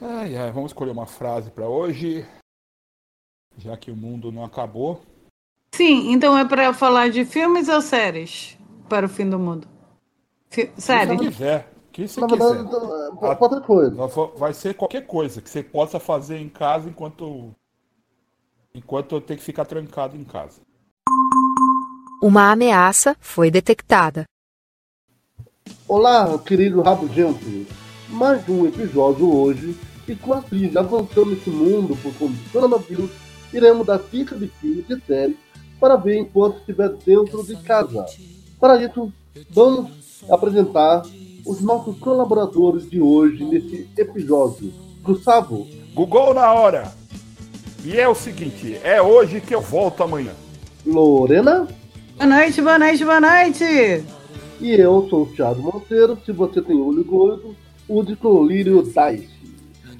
Ai, ai, vamos escolher uma frase para hoje, já que o mundo não acabou. Sim, então é para falar de filmes ou séries para o fim do mundo? Fi série? Se quiser. Que você Na quiser. verdade, então, é, qualquer coisa. Vai ser qualquer coisa que você possa fazer em casa enquanto enquanto eu tenho que ficar trancado em casa. Uma ameaça foi detectada. Olá, querido Rabugento. Mais um episódio hoje e com a crise avançando nesse mundo por conta do coronavírus, iremos dar dica de filme e série para ver enquanto estiver dentro de casa. Para isso, vamos apresentar os nossos colaboradores de hoje nesse episódio. Gustavo, Google na hora. E é o seguinte, é hoje que eu volto amanhã. Lorena Boa noite, boa noite, boa noite! e eu sou o Thiago Monteiro. Se você tem olho gordo, use colírio Dice.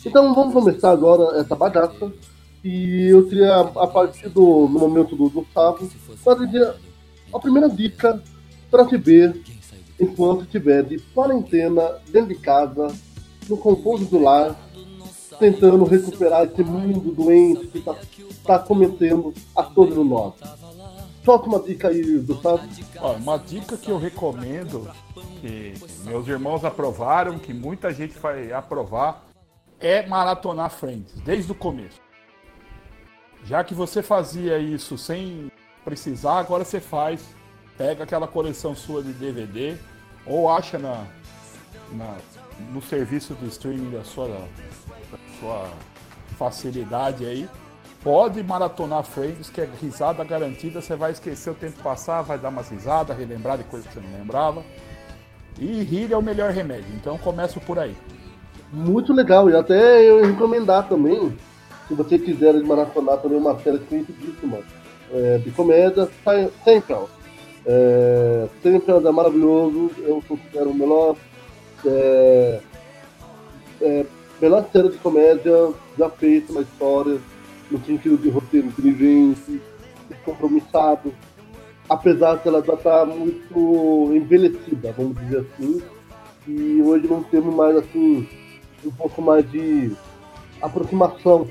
Então vamos começar agora essa bagaça. E eu queria, a partir do no momento do Gustavo, fazer a primeira dica para se ver enquanto estiver de quarentena, dentro de casa, no conforto do lar, tentando recuperar esse mundo doente que está tá cometendo a todos nós. Solta uma dica aí, Gustavo. Ó, uma dica que eu recomendo, que meus irmãos aprovaram, que muita gente vai aprovar, é maratonar Friends, desde o começo. Já que você fazia isso sem precisar, agora você faz. Pega aquela coleção sua de DVD ou acha na, na- no serviço de streaming da sua, da sua facilidade aí. Pode maratonar Friends, que é risada garantida. Você vai esquecer o tempo passar, vai dar umas risadas, relembrar de coisas que você não lembrava. E rir é o melhor remédio. Então começo por aí. Muito legal, e até eu recomendar também, se você quiser maratonar também uma série conhecidíssima é, de comédia, Sein- Seinfeld. É, Seinfeld é maravilhoso, eu considero o melhor, é, é, melhor série de comédia já feita na história, no sentido de roteiro inteligente, compromissado, apesar de ela já estar muito envelhecida, vamos dizer assim, e hoje não temos mais assim um pouco mais de aproximação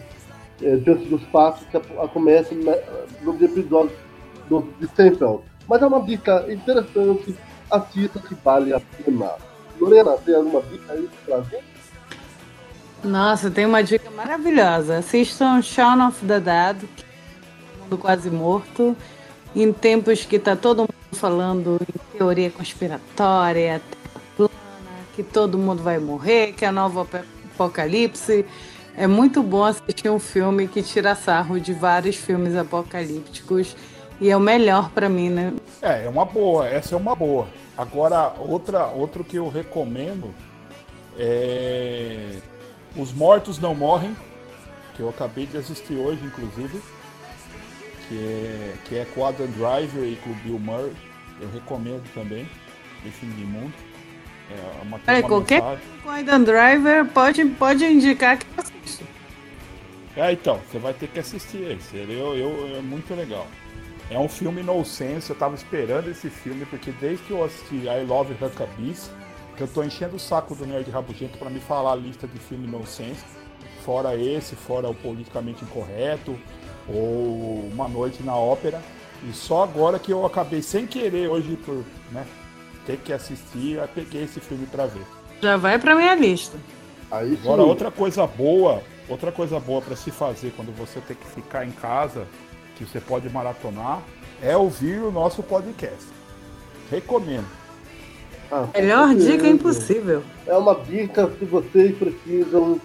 eh, diante dos fatos que a- acontecem né, nos episódios do, de Seinfeld. Mas é uma dica interessante, assista que vale a pena. Lorena, tem alguma dica aí pra gente? Nossa, tem uma dica maravilhosa. Assistam Shaun of the Dead, que é um mundo quase morto, em tempos que tá todo mundo falando em teoria conspiratória, que todo mundo vai morrer, que é novo ap- apocalipse. É muito bom assistir um filme que tira sarro de vários filmes apocalípticos e é o melhor pra mim, né? É, é uma boa, essa é uma boa. Agora, outra, outro que eu recomendo é Os Mortos Não Morrem, que eu acabei de assistir hoje, inclusive, que é, que é com Adam Driver e com Bill Murray. Eu recomendo também, esse mundo. É uma, tem Peraí, uma qualquer com Aidan Driver pode, pode indicar que eu assisto. É, então, você vai ter que assistir esse. Eu, eu- é muito legal. É um filme no sense, eu tava esperando esse filme, porque desde que eu assisti I Love Huckabees, que eu tô enchendo o saco do Nerd Rabugento pra me falar a lista de filme no sense, fora esse, fora o politicamente incorreto, ou Uma Noite na Ópera, e só agora que eu acabei sem querer hoje por, né, ter que assistir, eu peguei esse filme pra ver. Já vai pra minha lista. Aí sim, Agora, outra coisa boa, outra coisa boa para se fazer quando você tem que ficar em casa, que você pode maratonar, é ouvir o nosso podcast. Recomendo. ah, Melhor dica certeza. impossível. É uma dica que vocês precisam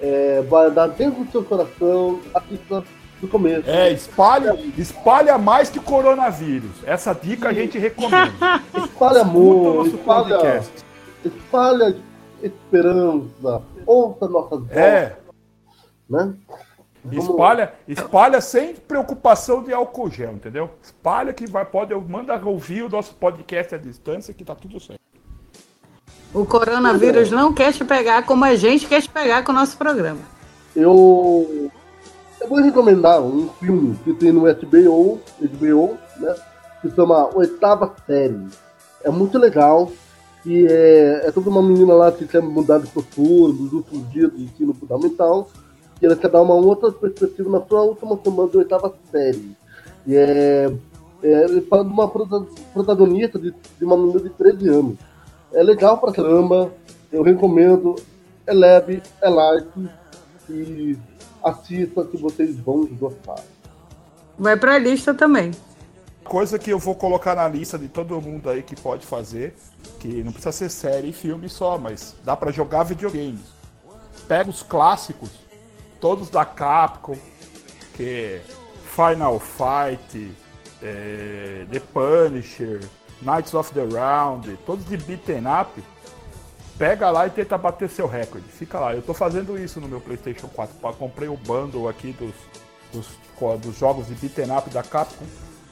é, guardar dentro do seu coração, assista do começo. É, espalha, espalha mais que coronavírus. Essa dica a gente recomenda. Espalha amor, nosso espalha, podcast. espalha esperança, ouça nossas vozes, É, né? Vamos- espalha, espalha sem preocupação de álcool gel, entendeu? Espalha que vai, pode, manda ouvir o nosso podcast à distância que tá tudo certo. O coronavírus não quer te pegar como a gente quer te pegar com o nosso programa. Eu, eu vou recomendar um filme que tem no HBO, HBO, né? Que chama Oitava Série. É muito legal. que é, é toda uma menina lá que quer mudar de postura dos últimos dias do ensino fundamental, e ela quer dar uma outra perspectiva na sua última semana de oitava série. E é, é ele fala de uma protagonista de, de uma menina de 13 anos. É legal pra caramba, eu recomendo, é leve, é light, e assista que vocês vão gostar. Vai pra lista também. Coisa que eu vou colocar na lista de todo mundo aí que pode fazer, que não precisa ser série e filme só, mas dá para jogar videogames. Pega os clássicos, todos da Capcom, que Final Fight, é, The Punisher, Knights of the Round, todos de beaten up, pega lá e tenta bater seu recorde. Fica lá. Eu tô fazendo isso no meu PlayStation 4. Comprei o bundle aqui dos, dos, dos jogos de beaten up da Capcom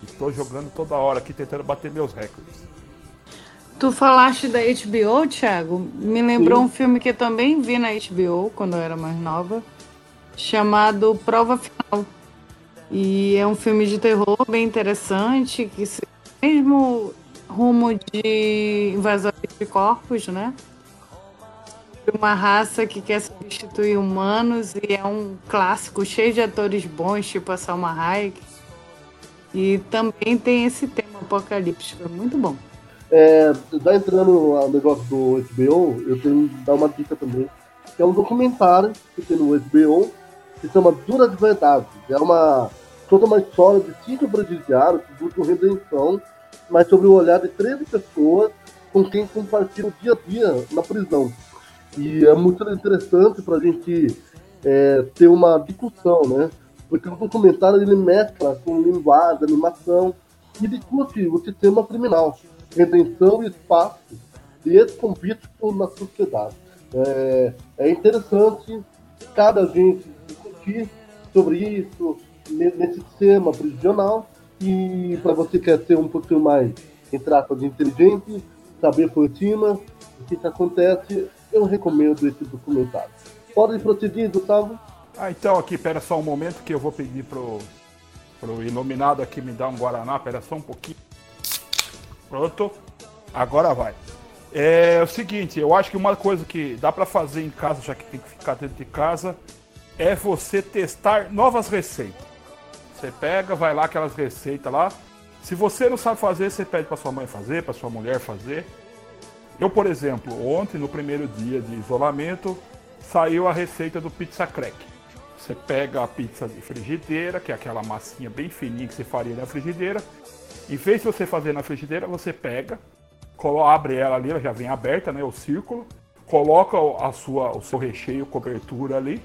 Estou jogando toda hora aqui tentando bater meus recordes. Tu falaste da HBO, Thiago? Me lembrou Sim. um filme que eu também vi na HBO quando eu era mais nova, chamado Prova Final. E é um filme de terror bem interessante, que se mesmo rumo de invasores de corpos, né? Uma raça que quer substituir humanos e é um clássico cheio de atores bons, tipo a Salma Hayek. E também tem esse tema apocalíptico, é muito bom. É, já entrando no negócio do HBO, eu tenho que dar uma dica também, que é um documentário que tem no HBO, que se chama Duras Verdades. É uma toda uma história de cinco presidiários que buscam redenção, mas sobre o olhar de 13 pessoas com quem compartilha o dia a dia na prisão. E é muito interessante para a gente é, ter uma discussão, né? porque o documentário ele mescla com linguagem, animação e discute o sistema criminal, redenção e espaço desse convite na sociedade. É, é interessante cada gente discutir sobre isso nesse sistema prisional e para você que quer ser um pouquinho mais, entre aspas, inteligente, saber por cima o que, que acontece, eu recomendo esse documentário. Pode prosseguir, Gustavo? Ah, então aqui, pera só um momento que eu vou pedir pro, pro iluminado aqui me dar um Guaraná, pera só um pouquinho. Pronto, agora vai. É o seguinte, eu acho que uma coisa que dá para fazer em casa, já que tem que ficar dentro de casa, é você testar novas receitas. Você pega, vai lá aquelas receitas lá. Se você não sabe fazer, você pede para sua mãe fazer, para sua mulher fazer. Eu, por exemplo, ontem, no primeiro dia de isolamento, saiu a receita do pizza crack. Você pega a pizza de frigideira, que é aquela massinha bem fininha que você faria na frigideira. Em vez de você fazer na frigideira, você pega, abre ela ali, ela já vem aberta, né, o círculo, coloca a sua, o seu recheio, cobertura ali,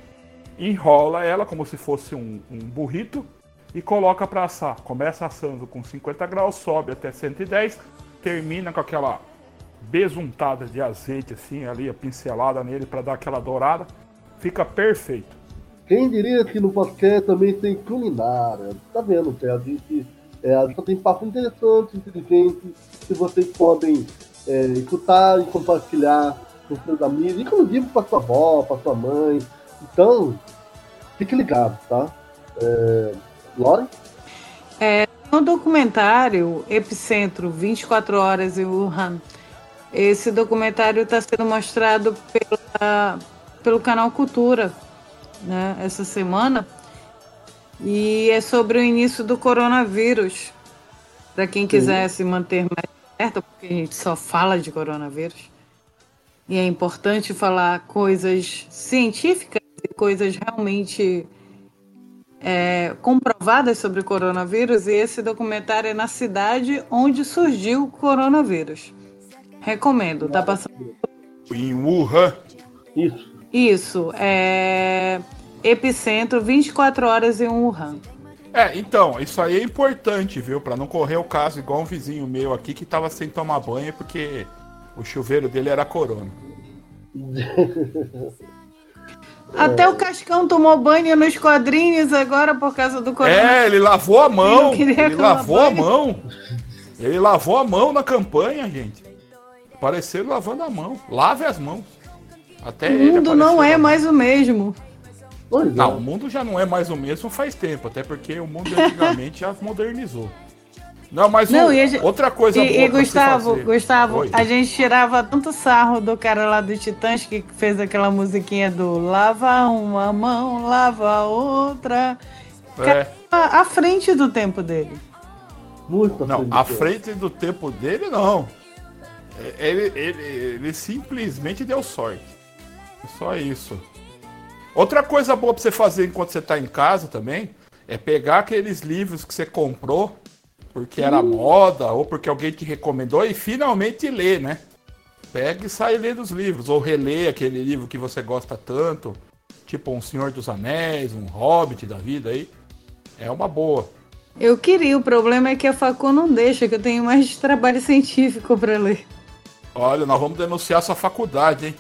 enrola ela como se fosse um, um burrito e coloca para assar. Começa assando com 50 graus, sobe até 110, termina com aquela besuntada de azeite assim ali, a pincelada nele para dar aquela dourada. Fica perfeito. Quem diria que no podcast também tem culinária? Tá vendo, que a gente é, a gente tem papo interessante, inteligente, que vocês podem é, escutar e compartilhar com seus amigos, inclusive com a sua avó, com a sua mãe. Então, fique ligado, tá? É, Lore? É, no documentário Epicentro 24 Horas em Wuhan, esse documentário está sendo mostrado pela, pelo canal Cultura né, essa semana. E é sobre o início do coronavírus. Para quem quiser se manter mais perto, porque a gente só fala de coronavírus. E é importante falar coisas científicas e coisas realmente é, comprovadas sobre o coronavírus. E esse documentário é na cidade onde surgiu o coronavírus. Recomendo, tá passando. Em Wuhan. Isso. Isso, é epicentro 24 horas em Wuhan. É, então, isso aí é importante, viu? Para não correr o caso igual um vizinho meu aqui que tava sem tomar banho porque o chuveiro dele era corona. Até o Cascão tomou banho nos quadrinhos agora por causa do corona. É, ele lavou a mão. Ele lavou banho. a mão. Ele lavou a mão na campanha, gente. Parecendo lavando a mão. Lave as mãos. Até o mundo não é mais o mesmo. Pois não, é. o mundo já não é mais o mesmo faz tempo, até porque o mundo antigamente já modernizou. Não, mas Não, e a gente- outra coisa E, boa e Gustavo, fazer. Gustavo, Oi. a gente tirava tanto sarro do cara lá do Titãs que fez aquela musiquinha do lava uma mão, lava a outra. É. À à frente do tempo dele. Muito Não, à frente do tempo dele, não. Ele, ele, ele simplesmente deu sorte. Só isso. Outra coisa boa pra você fazer enquanto você tá em casa também é pegar aqueles livros que você comprou porque era moda ou porque alguém te recomendou e finalmente ler, né? Pega e sai lendo os livros. Ou relê aquele livro que você gosta tanto. Tipo um Senhor dos Anéis, um Hobbit da vida aí. É uma boa. Eu queria, o problema é que a Facu não deixa, que eu tenho mais trabalho científico pra ler. Olha, nós vamos denunciar sua faculdade, hein?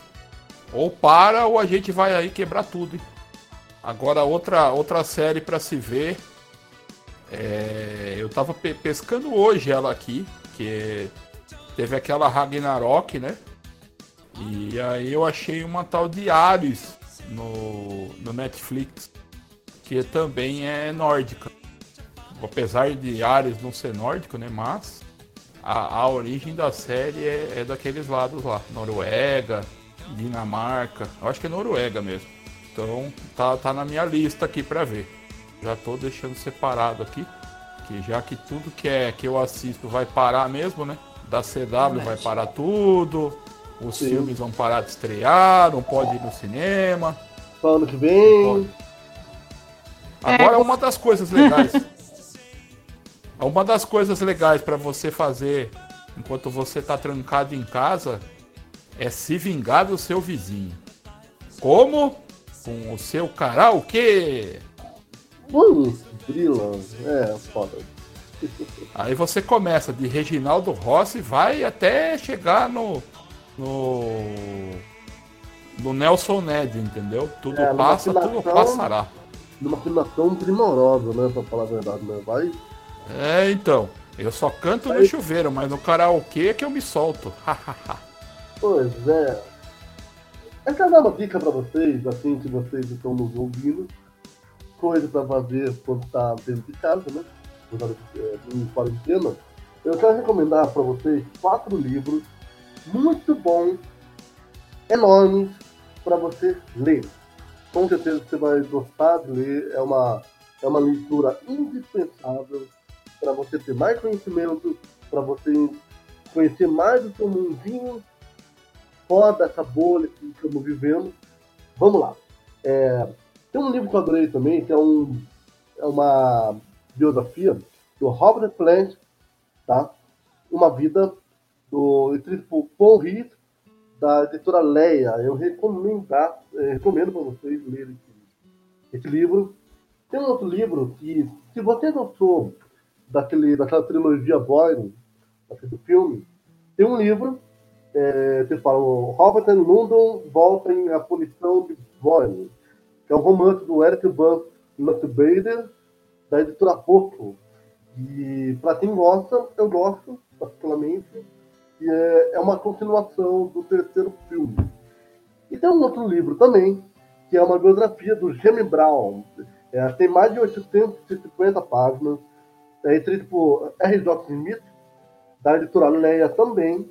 Ou para ou a gente vai aí quebrar tudo, hein? Agora outra outra série pra se ver. É, eu tava pe- pescando hoje ela aqui, que teve aquela Ragnarok, né? E aí eu achei uma tal de Ares no, no Netflix, que também é nórdica. Apesar de Ares não ser nórdico, né? Mas a, a origem da série é, é daqueles lados lá, Noruega, Dinamarca, eu acho que é Noruega mesmo. Então tá, tá na minha lista aqui pra ver. Já tô deixando separado aqui, que já que tudo que é que eu assisto vai parar mesmo, né? Da CW vai parar tudo, os Sim. filmes vão parar de estrear, não pode ir no cinema. Só ano que vem. Agora uma das coisas legais. uma das coisas legais pra você fazer enquanto você tá trancado em casa é se vingar do seu vizinho. Como? Com o seu karaokê. Hum, Brila. É, foda. Aí você começa de Reginaldo Rossi vai até chegar no no no Nelson Ned, entendeu? Tudo É, passa, tudo passará. Numa afinação primorosa, né? Pra falar a verdade, né? Vai. É, então. Eu só canto no chuveiro, mas no karaokê é que eu me solto. Pois é. Eu quero dar uma dica pra vocês, assim que vocês estão nos ouvindo. Coisa pra fazer quando tá dentro de casa, né? Tá é, em quarentena. Eu quero recomendar pra vocês quatro livros muito bons, enormes, pra você ler. Com certeza você vai gostar de ler. É uma, é uma leitura indispensável para você ter mais conhecimento, para você conhecer mais do seu mundinho fora dessa bolha que estamos vivendo. Vamos lá. É, tem um livro que eu adorei também, que é, um, é uma biografia do Robert Plant, tá? Uma vida do escrito por Paul Heath, da editora Leia. Eu recomendar, eh, recomendo para vocês lerem esse, esse livro. Tem um outro livro que, se você gostou daquele, daquela trilogia Boyne, daquele filme, tem um livro é, que fala o Robert and London voltam à punição de Boyne, que é um romance do Eric Van Lutbader, da editora Rocco. E para quem gosta, eu gosto particularmente, e é, é uma continuação do terceiro filme. E tem um outro livro também, que é uma biografia do Jamie Brown. É, tem mais de 850 páginas. É escrito por R.J. Smith, da editora Leia também,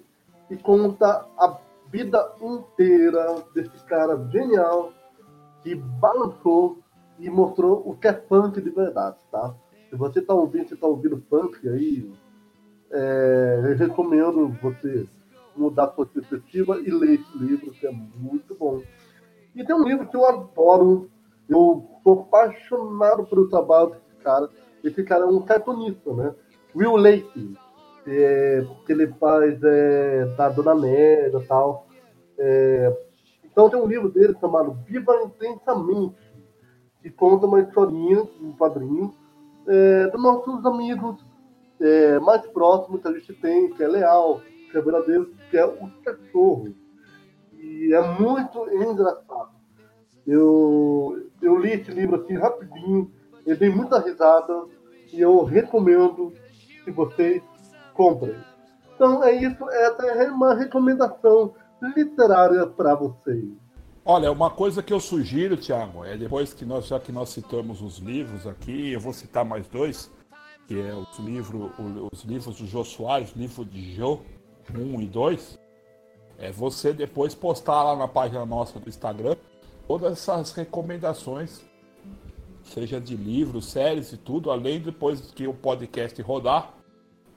e conta a vida inteira desse cara genial que balançou e mostrou o que é punk de verdade, tá? Se você tá ouvindo, você tá ouvindo punk aí, é, eu recomendo você mudar sua perspectiva e ler esse livro, que é muito bom. E tem um livro que eu adoro, eu sou apaixonado pelo trabalho desse cara. Esse cara é um cartunista, né? Will Lake, é, que ele faz é, da Dona Merda e tal. É, então tem um livro dele chamado Viva Intensamente, que conta uma historinha, um quadrinho, é, dos nossos amigos é, mais próximos que a gente tem, que é leal, que é verdadeiro, que é o cachorro. E é muito engraçado. Eu, eu li esse livro assim rapidinho, eu dei muita risada e eu recomendo que vocês comprem. Então é isso, essa é uma recomendação literária para vocês. Olha, uma coisa que eu sugiro, Thiago, é depois que nós, já que nós citamos os livros aqui, eu vou citar mais dois. que é os livros, os livros do Jô Soares, livro de Jô 1 e 2, é você depois postar lá na página nossa do Instagram todas essas recomendações, seja de livros, séries e tudo, além depois que o podcast rodar,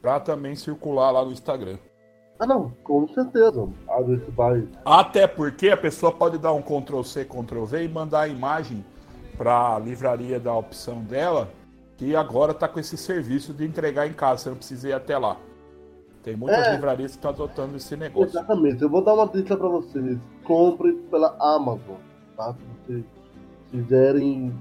para também circular lá no Instagram. Ah não, com certeza. A gente vai. Até porque a pessoa pode dar um Ctrl C, Ctrl V e mandar a imagem para a livraria da opção dela, que agora está com esse serviço de entregar em casa, você não precisa ir até lá. Tem muitas é, livrarias que estão adotando esse negócio. Exatamente. Eu vou dar uma dica para vocês. Compre pela Amazon, tá? Se vocês quiserem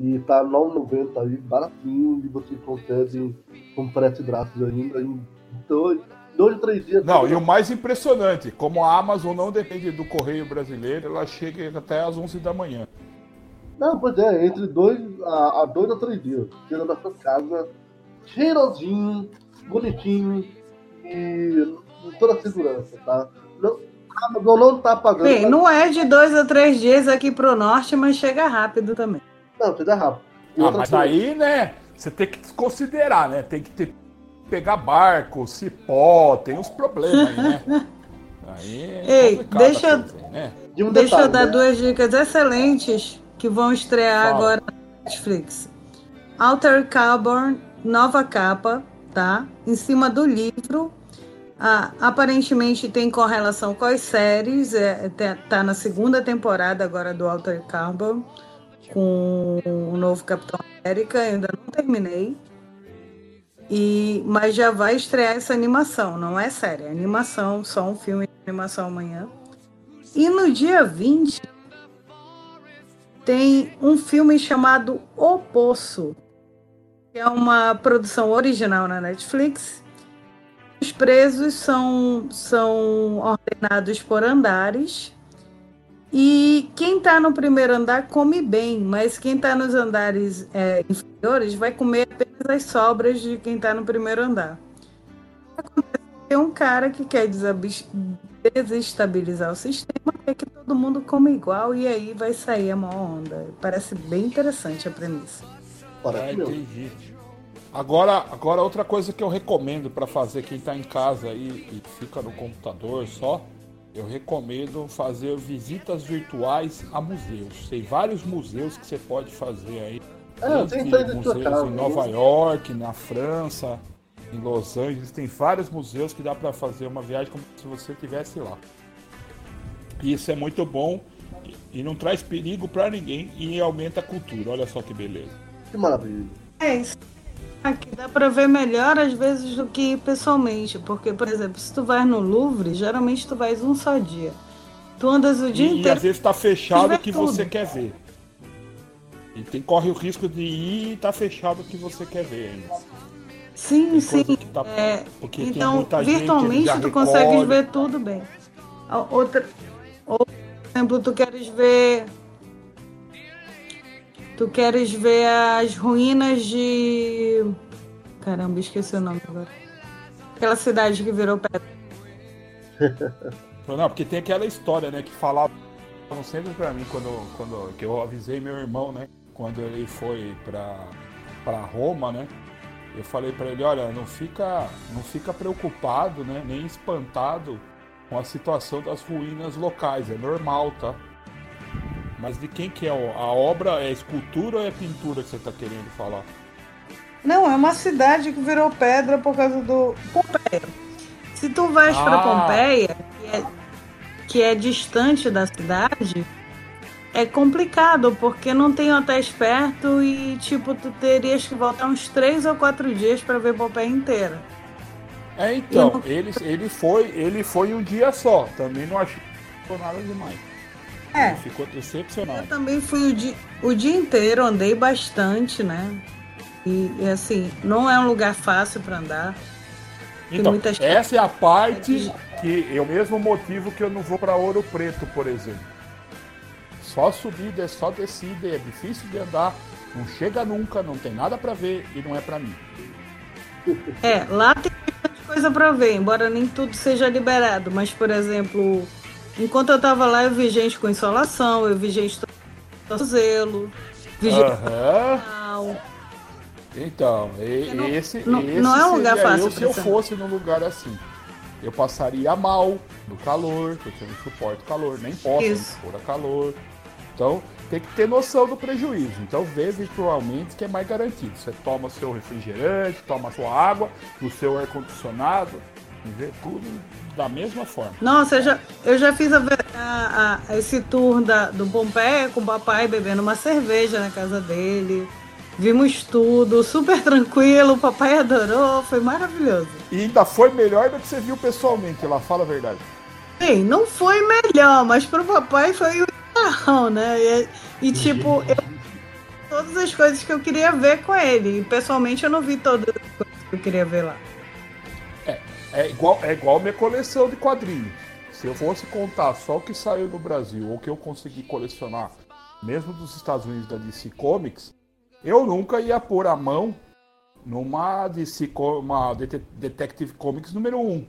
e tá 9,90 aí, baratinho, e você consegue com frete grátis ainda em dois, dois, três dias. Não, e o mais impressionante, como a Amazon não depende do correio brasileiro, ela chega até às 11 da manhã. Não, pois é, entre dois a, a dois a três dias. Chega da sua casa, cheirosinho, bonitinho, e toda a segurança, tá? Não, a Amazon não tá pagando. Bem, não é de dois a três dias aqui pro norte, mas chega rápido também. Não, chega rápido. E ah, mas coisa... aí, né, você tem que considerar, né? Tem que ter, pegar barco, cipó, tem uns problemas aí, né? Aí é Ei, deixa, coisa, né? um deixa detalhe, eu dar né? duas dicas excelentes que vão estrear Fala. agora na Netflix. Alter Carbon, nova capa, tá? Em cima do livro ah, aparentemente tem correlação com as séries, é, tá na segunda temporada agora do Alter Carbon, com o novo Capitão América, ainda não terminei. E, mas já vai estrear essa animação, não é série, é animação, só um filme de animação amanhã. E no dia 20 tem um filme chamado O Poço, que é uma produção original na Netflix os presos são, são ordenados por andares. E quem está no primeiro andar come bem, mas quem está nos andares é, inferiores vai comer apenas as sobras de quem está no primeiro andar. Tem um cara que quer desestabilizar o sistema, quer que todo mundo come igual e aí vai sair a maior onda. Parece bem interessante a premissa. Entendi. Agora, agora outra coisa que eu recomendo para fazer quem está em casa e, e fica no computador só, eu recomendo fazer visitas virtuais a museus. Tem vários museus que você pode fazer aí. É, tem museus casa, em Nova né? York, na França, em Los Angeles, tem vários museus que dá para fazer uma viagem como se você estivesse lá. E isso é muito bom e não traz perigo para ninguém e aumenta a cultura. Olha só que beleza. Que maravilha. É isso. Aqui dá para ver melhor às vezes do que pessoalmente, porque, por exemplo, se tu vai no Louvre, geralmente tu vais um só dia. Tu andas o dia e, inteiro. E às vezes está fechado o que tudo. você quer ver. E tem, corre o risco de ir e tá fechado o que você quer ver ainda. Sim, sim. Tá, é, então, virtualmente tu consegues ver tudo bem. Outra, ou, por exemplo, tu queres ver Tu queres ver as ruínas de. Caramba, esqueci o nome agora. Aquela cidade que virou pedra. Não, porque tem aquela história, né, que falavam sempre pra mim quando, quando que eu avisei meu irmão, né, quando ele foi pra, pra Roma, né, eu falei para ele, olha, não fica, não fica preocupado, né, nem espantado com a situação das ruínas locais, é normal, tá? Mas de quem que é a obra? É escultura ou é pintura que você está querendo falar? Não, é uma cidade que virou pedra por causa do Pompeia. Se tu vais ah. para Pompeia, que é, que é distante da cidade, é complicado, porque não tem hotéis perto e, tipo, tu terias que voltar uns três ou quatro dias para ver Pompeia inteira. É, então, não... ele, ele, foi, ele foi um dia só, também não achou nada demais. É. Ficou decepcionado. Eu também fui o dia, o dia inteiro, andei bastante, né? E, e assim, não é um lugar fácil para andar. Então, muitas... essa é a parte que é o mesmo motivo que eu não vou para Ouro Preto, por exemplo. Só subida, é só descida, é difícil de andar, não chega nunca, não tem nada para ver e não é para mim. É, lá tem coisa para ver, embora nem tudo seja liberado, mas por exemplo, Enquanto eu tava lá, eu vi gente com insolação, eu vi gente zelo, vi gente uhum. Então, e- Não- esse, não- esse não é um lugar fácil eu se eu fosse num lugar assim. Eu passaria mal no calor, porque eu não suporto calor, nem posso Isso. a calor. Então, tem que ter noção do prejuízo. Então, vê virtualmente que é mais garantido. Você toma seu refrigerante, toma sua água, no seu ar-condicionado, vê tudo da mesma forma. Nossa, eu já, eu já fiz a a- a- esse tour da, do Pompeia com o papai bebendo uma cerveja na casa dele. Vimos tudo, super tranquilo, o papai adorou, foi maravilhoso. E ainda foi melhor do que você viu pessoalmente, lá fala a verdade. Bem, não foi melhor, mas pro papai foi o carrão, né? E, e, tipo, eu todas as coisas que eu queria ver com ele. E pessoalmente eu não vi todas as coisas que eu queria ver lá. É igual, é igual minha coleção de quadrinhos. Se eu fosse contar só o que saiu no Brasil ou o que eu consegui colecionar, mesmo dos Estados Unidos da DC Comics, eu nunca ia pôr a mão numa DC, uma Det- Detective Comics número 1.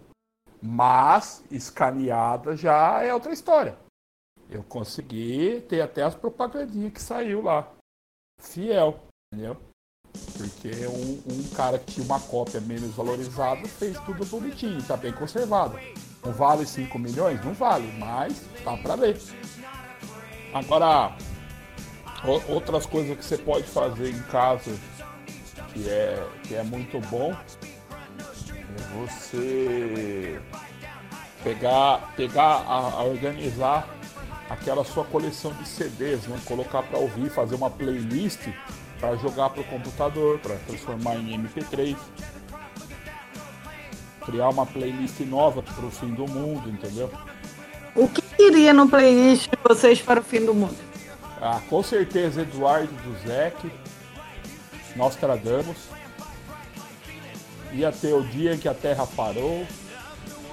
Mas escaneada já é outra história. Eu consegui ter até as propagandinhas que saiu lá. Fiel, entendeu? Porque um, um cara que tinha uma cópia menos valorizada fez tudo bonitinho, tá bem conservado. Não vale 5 milhões? Não vale, mas tá pra ler. Agora, outras coisas que você pode fazer em casa que é, que é muito bom é você pegar, pegar a, a organizar aquela sua coleção de CDs, né? colocar para ouvir, fazer uma playlist para jogar para o computador, para transformar em MP3, criar uma playlist nova para o fim do mundo, entendeu? O que iria no playlist de vocês para o fim do mundo? Ah, com certeza Eduardo do Zec, Nostradamus, ia ter o dia em que a Terra parou,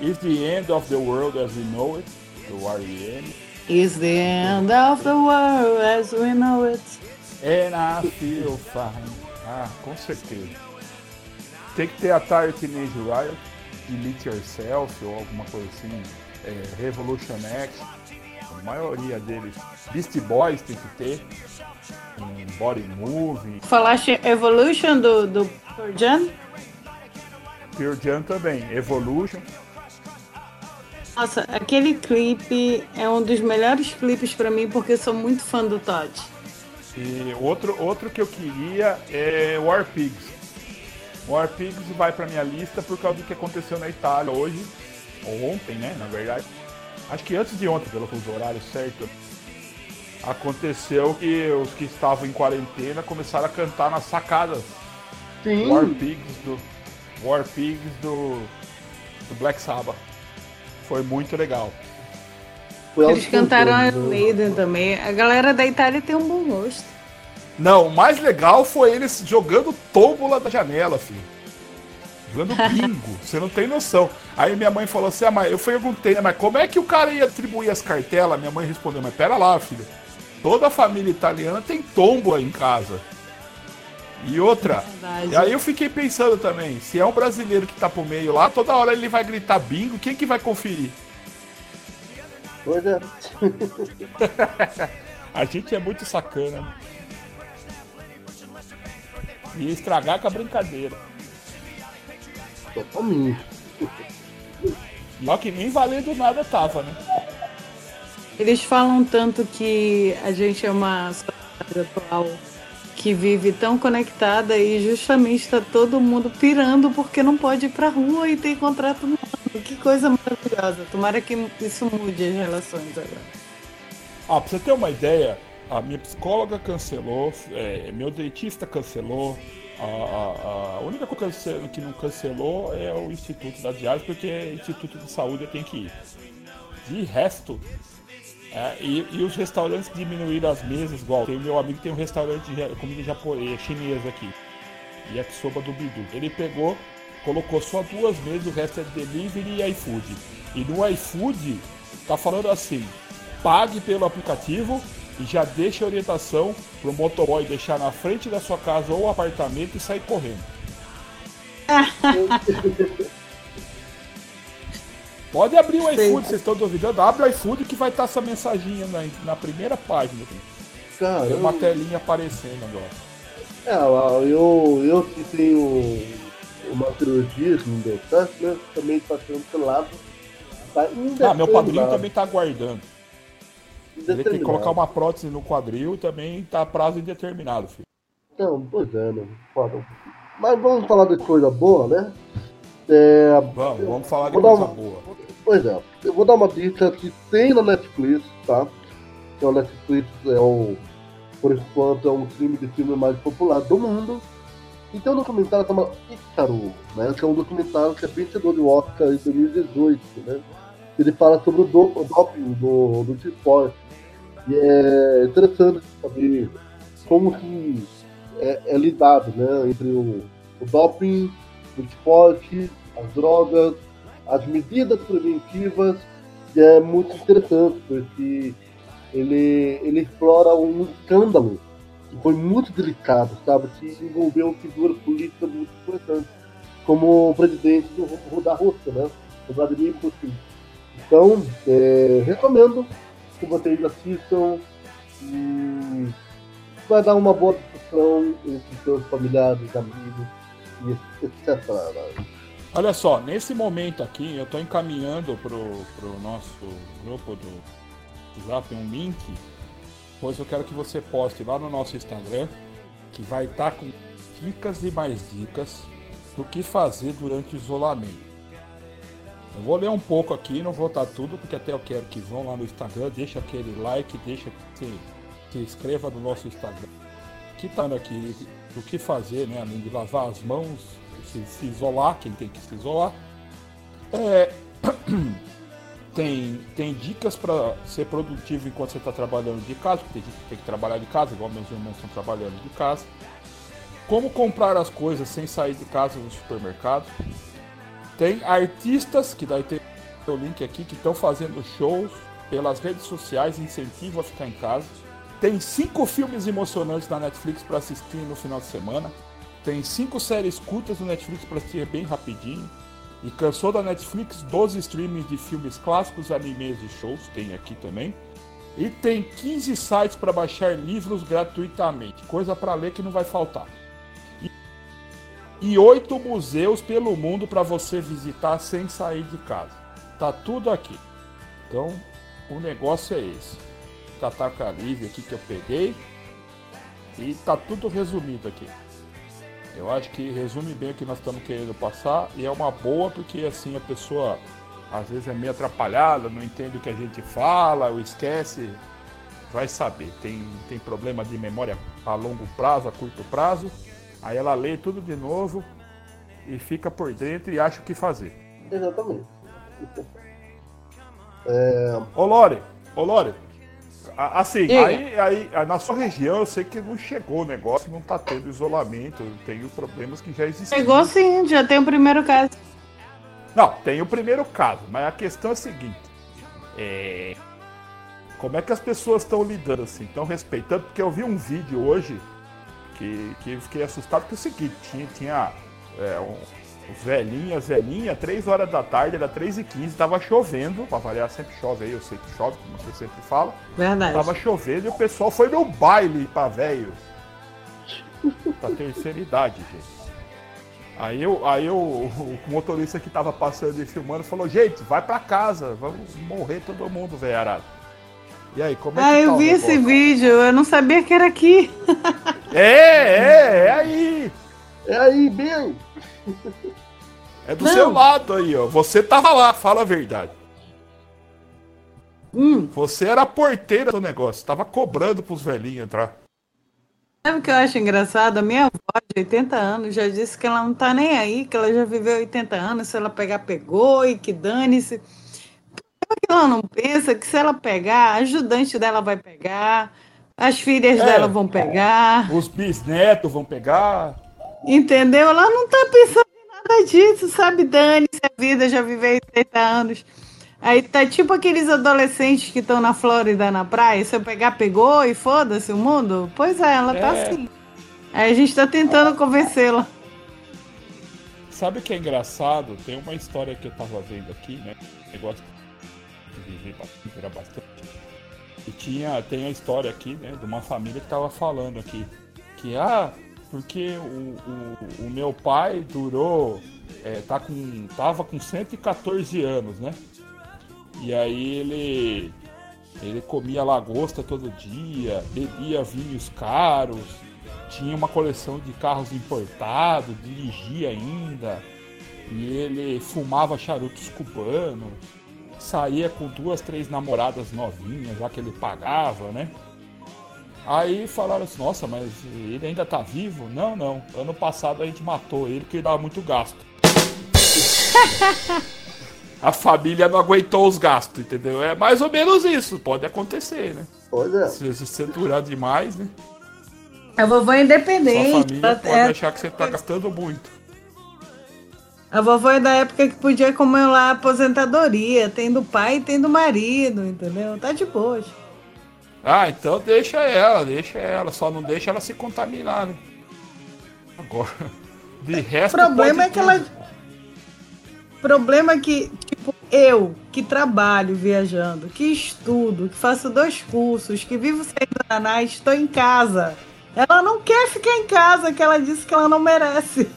Is the End of the World as We Know It, do R.E.M. Is the end of the world as we know it. And I feel fine. Ah, com certeza. Tem que ter a Tire Teenage Riot, Delete Yourself ou alguma coisa assim, é, Revolution X, a maioria deles. Beastie Boys tem que ter, um Body Movie, Falaste Evolution do, do Pearl Jam? Pure Jam também, Evolution. Nossa, aquele clipe é um dos melhores clipes pra mim porque eu sou muito fã do Todd. E outro, outro que eu queria é War Pigs. War Pigs vai pra minha lista por causa do que aconteceu na Itália hoje, ou ontem, né, na verdade. Acho que antes de ontem, pelo horário certo. Aconteceu que os que estavam em quarentena começaram a cantar nas sacadas Sim. War Pigs do War Pigs do, do Black Sabbath. Foi muito legal. Eles cantaram eu- Iron Maiden também. A galera da Itália tem um bom gosto. Não, o mais legal foi eles jogando tómbola da janela, filho. Jogando bingo, você não tem noção. Aí minha mãe falou assim: ah, mas eu perguntei, né, mas como é que o cara ia atribuir as cartelas? Minha mãe respondeu: mas pera lá, filho. Toda a família italiana tem tómbola em casa. E outra. Verdade. E aí eu fiquei pensando também: se é um brasileiro que tá pro meio lá, toda hora ele vai gritar bingo, quem que vai conferir? Pois é. A gente é muito sacana. né? E estragar com a brincadeira. Totalmente. Só que nem valendo nada tava, né? Eles falam tanto que a gente é uma sociedade atual que vive tão conectada e justamente está todo mundo pirando porque não pode ir pra rua e tem contrato no ano. Que coisa maravilhosa. Tomara que isso mude as relações agora. Ah, pra você ter uma ideia, a minha psicóloga cancelou, é, meu dentista cancelou, a, a- a única coisa que não cancelou é o Instituto da Diálise, porque Instituto de Saúde tenho que ir. De resto, é, e, e os restaurantes diminuíram as mesas, igual tem meu amigo tem um restaurante de comida japonesa, chinesa aqui, yakisoba do Bidu. Ele pegou, colocou só duas mesas, o resto é delivery e iFood. E no iFood tá falando assim, pague pelo aplicativo e já deixe a orientação pro motoboy deixar na frente da sua casa ou apartamento e sair correndo. Pode abrir o iFood, vocês estão duvidando? Abre o iFood que vai estar essa mensaginha na, na primeira página. Tem uma telinha aparecendo agora. É, eu, eu que tenho uma cirurgia que não deu certo, né? Também tá sendo cancelado. Tá ah, meu padrinho também tá aguardando. Ele tem que colocar uma prótese no quadril e também tá prazo indeterminado, filho. Então, pois é, né? Foda. Mas vamos falar de coisa boa, né? É, vamos, vamos falar de coisa uma, boa. Pois é, eu vou dar uma dica que tem na Netflix, tá? Que é o Netflix é o, por enquanto, é um filme de filme mais popular do mundo. E tem um documentário chamado Icaro, né? Que é um documentário que é vencedor de Oscar em 2018, né? Ele fala sobre o, do, o doping do, do esporte. E é interessante saber como que é, é lidado, né? Entre o, o doping, o esporte, as drogas, as medidas preventivas. E é muito interessante, porque ele, ele explora um escândalo foi muito delicado, sabe? Que envolveu figuras políticas muito importantes, como o presidente do, da Rússia, né? O Vladimir Putin. Então, é, recomendo que vocês assistam e vai dar uma boa discussão entre seus familiares, amigos e etc. Olha só, nesse momento aqui eu estou encaminhando para o nosso grupo do Zap um link pois eu quero que você poste lá no nosso Instagram, que vai estar tá com dicas e mais dicas do que fazer durante o isolamento. Eu vou ler um pouco aqui, não vou estar tudo, porque até eu quero que vão lá no Instagram, deixa aquele like, deixa que se, se inscreva no nosso Instagram. Que tá aqui do que fazer, né? Além de lavar as mãos, se, se isolar, quem tem que se isolar. É, tem, tem dicas para ser produtivo enquanto você está trabalhando de casa, porque tem gente que tem que trabalhar de casa, igual meus irmãos estão trabalhando de casa. Como comprar as coisas sem sair de casa no supermercado. Tem artistas, que daí tem o link aqui, que estão fazendo shows pelas redes sociais, incentivo a ficar em casa. Tem cinco filmes emocionantes na Netflix para assistir no final de semana. Tem cinco séries curtas no Netflix para assistir bem rapidinho. E cansou da Netflix 12 streamings de filmes clássicos, animes e shows, tem aqui também. E tem 15 sites para baixar livros gratuitamente, coisa para ler que não vai faltar. E, oito museus pelo mundo para você visitar sem sair de casa. Tá tudo aqui. Então, o negócio é esse. Catarca Livre aqui que eu peguei. E tá tudo resumido aqui. Eu acho que resume bem o que nós estamos querendo passar e é uma boa porque assim a pessoa às vezes é meio atrapalhada, não entende o que a gente fala, ou esquece, vai saber. Tem, tem problema de memória a longo prazo, a curto prazo, aí ela lê tudo de novo e fica por dentro e acha o que fazer. Exatamente. É... Ô Lore, ô Lore, Assim, aí, aí, na sua região eu sei que não chegou o negócio, não tá tendo isolamento, tem os problemas que já existem. Chegou sim, já tem o primeiro caso. Não, tem o primeiro caso, mas a questão é a seguinte: é... como é que as pessoas estão lidando assim, estão respeitando? Porque eu vi um vídeo hoje que, que fiquei assustado, porque é o seguinte, tinha, tinha é, um, as velhinhas, 3 horas da tarde, era 3 e 15 tava chovendo, pra variar, sempre chove aí, eu sei que chove, como você sempre fala. Verdade. Tava chovendo e o pessoal foi no baile pra velho. pra terceira idade, gente. Aí, eu, aí eu, o motorista que tava passando e filmando falou, gente, vai pra casa, vamos morrer todo mundo, velho arado. E aí, como é ah, que Ah, eu tá vi esse vídeo, eu não sabia que era aqui. é, é, é aí. É aí, bem. É do Não. seu lado aí, ó. Você tava lá, fala a verdade. Hum. Você era a porteira do negócio, tava cobrando pros velhinhos entrar. Sabe o que eu acho engraçado? A minha avó de 80 anos já disse que ela não tá nem aí, que ela já viveu 80 anos, se ela pegar, pegou e que dane-se. Por que ela não pensa que se ela pegar, a ajudante dela vai pegar, as filhas é, dela vão pegar. Os bisnetos vão pegar. Entendeu? Ela não tá pensando em nada disso, sabe? Dane-se a vida, já viveu 80 anos. Aí tá tipo aqueles adolescentes que estão na Flórida na praia. Se eu pegar, pegou e foda-se o mundo? Pois é, ela tá é. assim. Aí a gente tá tentando convencê-la. Sabe o que é engraçado? Tem uma história que eu tava vendo aqui, né? Negócio de viver bastante, bastante. E tinha, tem a história aqui, né? De uma família que tava falando aqui. Que, ah, porque o, o, o meu pai durou. É, tá com, tava com 114 anos, né? E aí ele. Ele comia lagosta todo dia, bebia vinhos caros, tinha uma coleção de carros importados, dirigia ainda, e ele fumava charutos cubanos, saía com duas, três namoradas novinhas, já que ele pagava, né? Aí falaram assim, nossa, mas ele ainda tá vivo? Não, não. Ano passado a gente matou ele porque ele dava muito gasto. a família não aguentou os gastos, entendeu? É mais ou menos isso, pode acontecer, né? Pode é. Se você durar demais, né? A vovó é Sua independente. família ela- pode é- achar que você tá gastando muito. A vovó é da época que podia comer lá a aposentadoria. Tem do pai e tem do marido, entendeu? Tá de boa. Ah, então deixa ela, deixa ela, só não deixa ela se contaminar, né? Agora, de resto. O problema é que ela. tudo. problema é que, tipo, eu, que trabalho viajando, que estudo, que faço dois cursos, que vivo saindo da NAS, estou em casa. Ela não quer ficar em casa, que ela disse que ela não merece.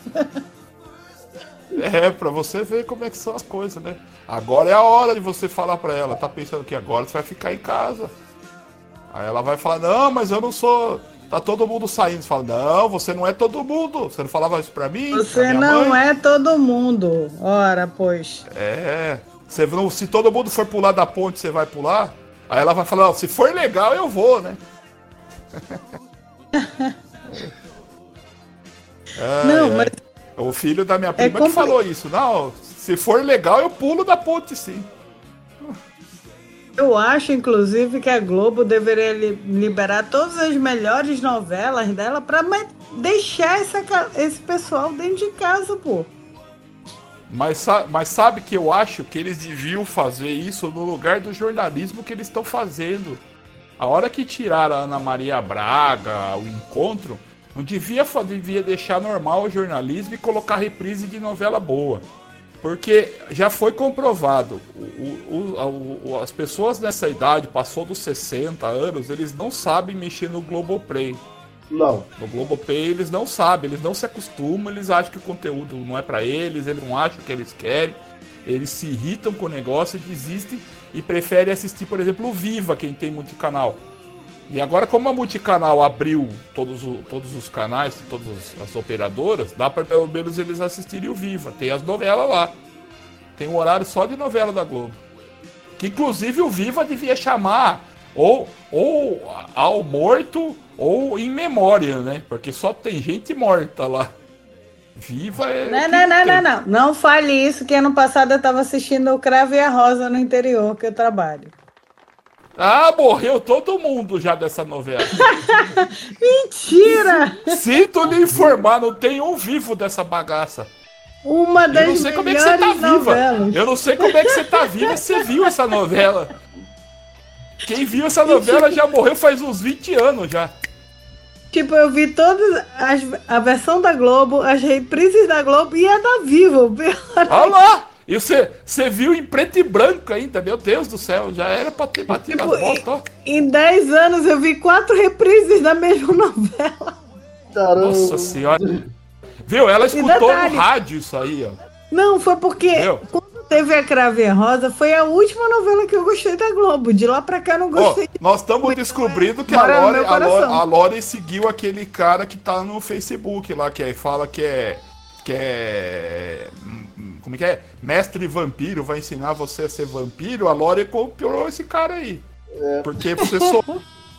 É, pra você ver como é que são as coisas, né? Agora é a hora de você falar pra ela. Tá pensando que agora você vai ficar em casa. Aí ela vai falar, não, mas eu não sou. Tá todo mundo saindo. Você fala, não, você não é todo mundo. Você não falava isso pra mim? pra Você minha não mãe? é todo mundo. Ora, pois. É. Você não, se todo mundo for pular da ponte, você vai pular? Aí ela vai falar, "Ó, se for legal, eu vou, né? Ai, Não, ai. mas- O filho da minha prima que compli- falou isso. Não, se for legal, eu pulo da ponte, sim. Eu acho, inclusive, que a Globo deveria li- liberar todas as melhores novelas dela para deixar essa esse pessoal dentro de casa, pô. Mas, mas sabe que eu acho que eles deviam fazer isso no lugar do jornalismo que eles estão fazendo. A hora que tiraram a Ana Maria Braga, o encontro, não devia, devia deixar normal o jornalismo e colocar reprise de novela boa. Porque já foi comprovado, o- o- o- as pessoas nessa idade, passou dos 60 anos, eles não sabem mexer no Globoplay. Não. No Globoplay eles não sabem, eles não se acostumam, eles acham que o conteúdo não é pra eles, eles não acham o que eles querem, eles se irritam com o negócio, desistem e preferem assistir, por exemplo, o Viva, quem tem multicanal. E agora, como a multicanal abriu todos, o- todos os canais, todas as operadoras, dá pra pelo menos eles assistirem o Viva. Tem as novelas lá. Tem um horário só de novela da Globo. Que inclusive o Viva devia chamar ou, ou ao morto ou em memória, né? Porque só tem gente morta lá. Viva é. Não, não, não, não, não. Não fale isso, que ano passado eu estava assistindo o Cravo e a Rosa no interior, que eu trabalho. Ah, morreu todo mundo já dessa novela. Mentira! Sinto lhe informar, não tem um vivo dessa bagaça. Uma Eu das não sei como é que você tá viva. novelas. Eu não sei como é que você tá viva se você viu essa novela. Quem viu essa novela já morreu faz uns 20 anos já. Tipo, eu vi todas as, a versão da Globo, as reprises da Globo e a da Vivo. Olha lá! E você, você viu em preto e branco ainda, meu Deus do céu, já era pra ter batido Tipo, as botas, ó. em 10 anos eu vi quatro reprises da mesma novela. Caramba. Nossa senhora. Viu? Ela escutou no rádio isso aí, ó. Não, foi porque quando teve a Crave Rosa, foi a última novela que eu gostei da Globo. De lá pra cá eu não gostei. nós estamos descobrindo que a no Lore, a, Lore, a Lore seguiu aquele cara que tá no Facebook lá, que é- fala que é. que é. Como é que é? Mestre vampiro, vai ensinar você a ser vampiro. A Lore copiou esse cara aí. Porque você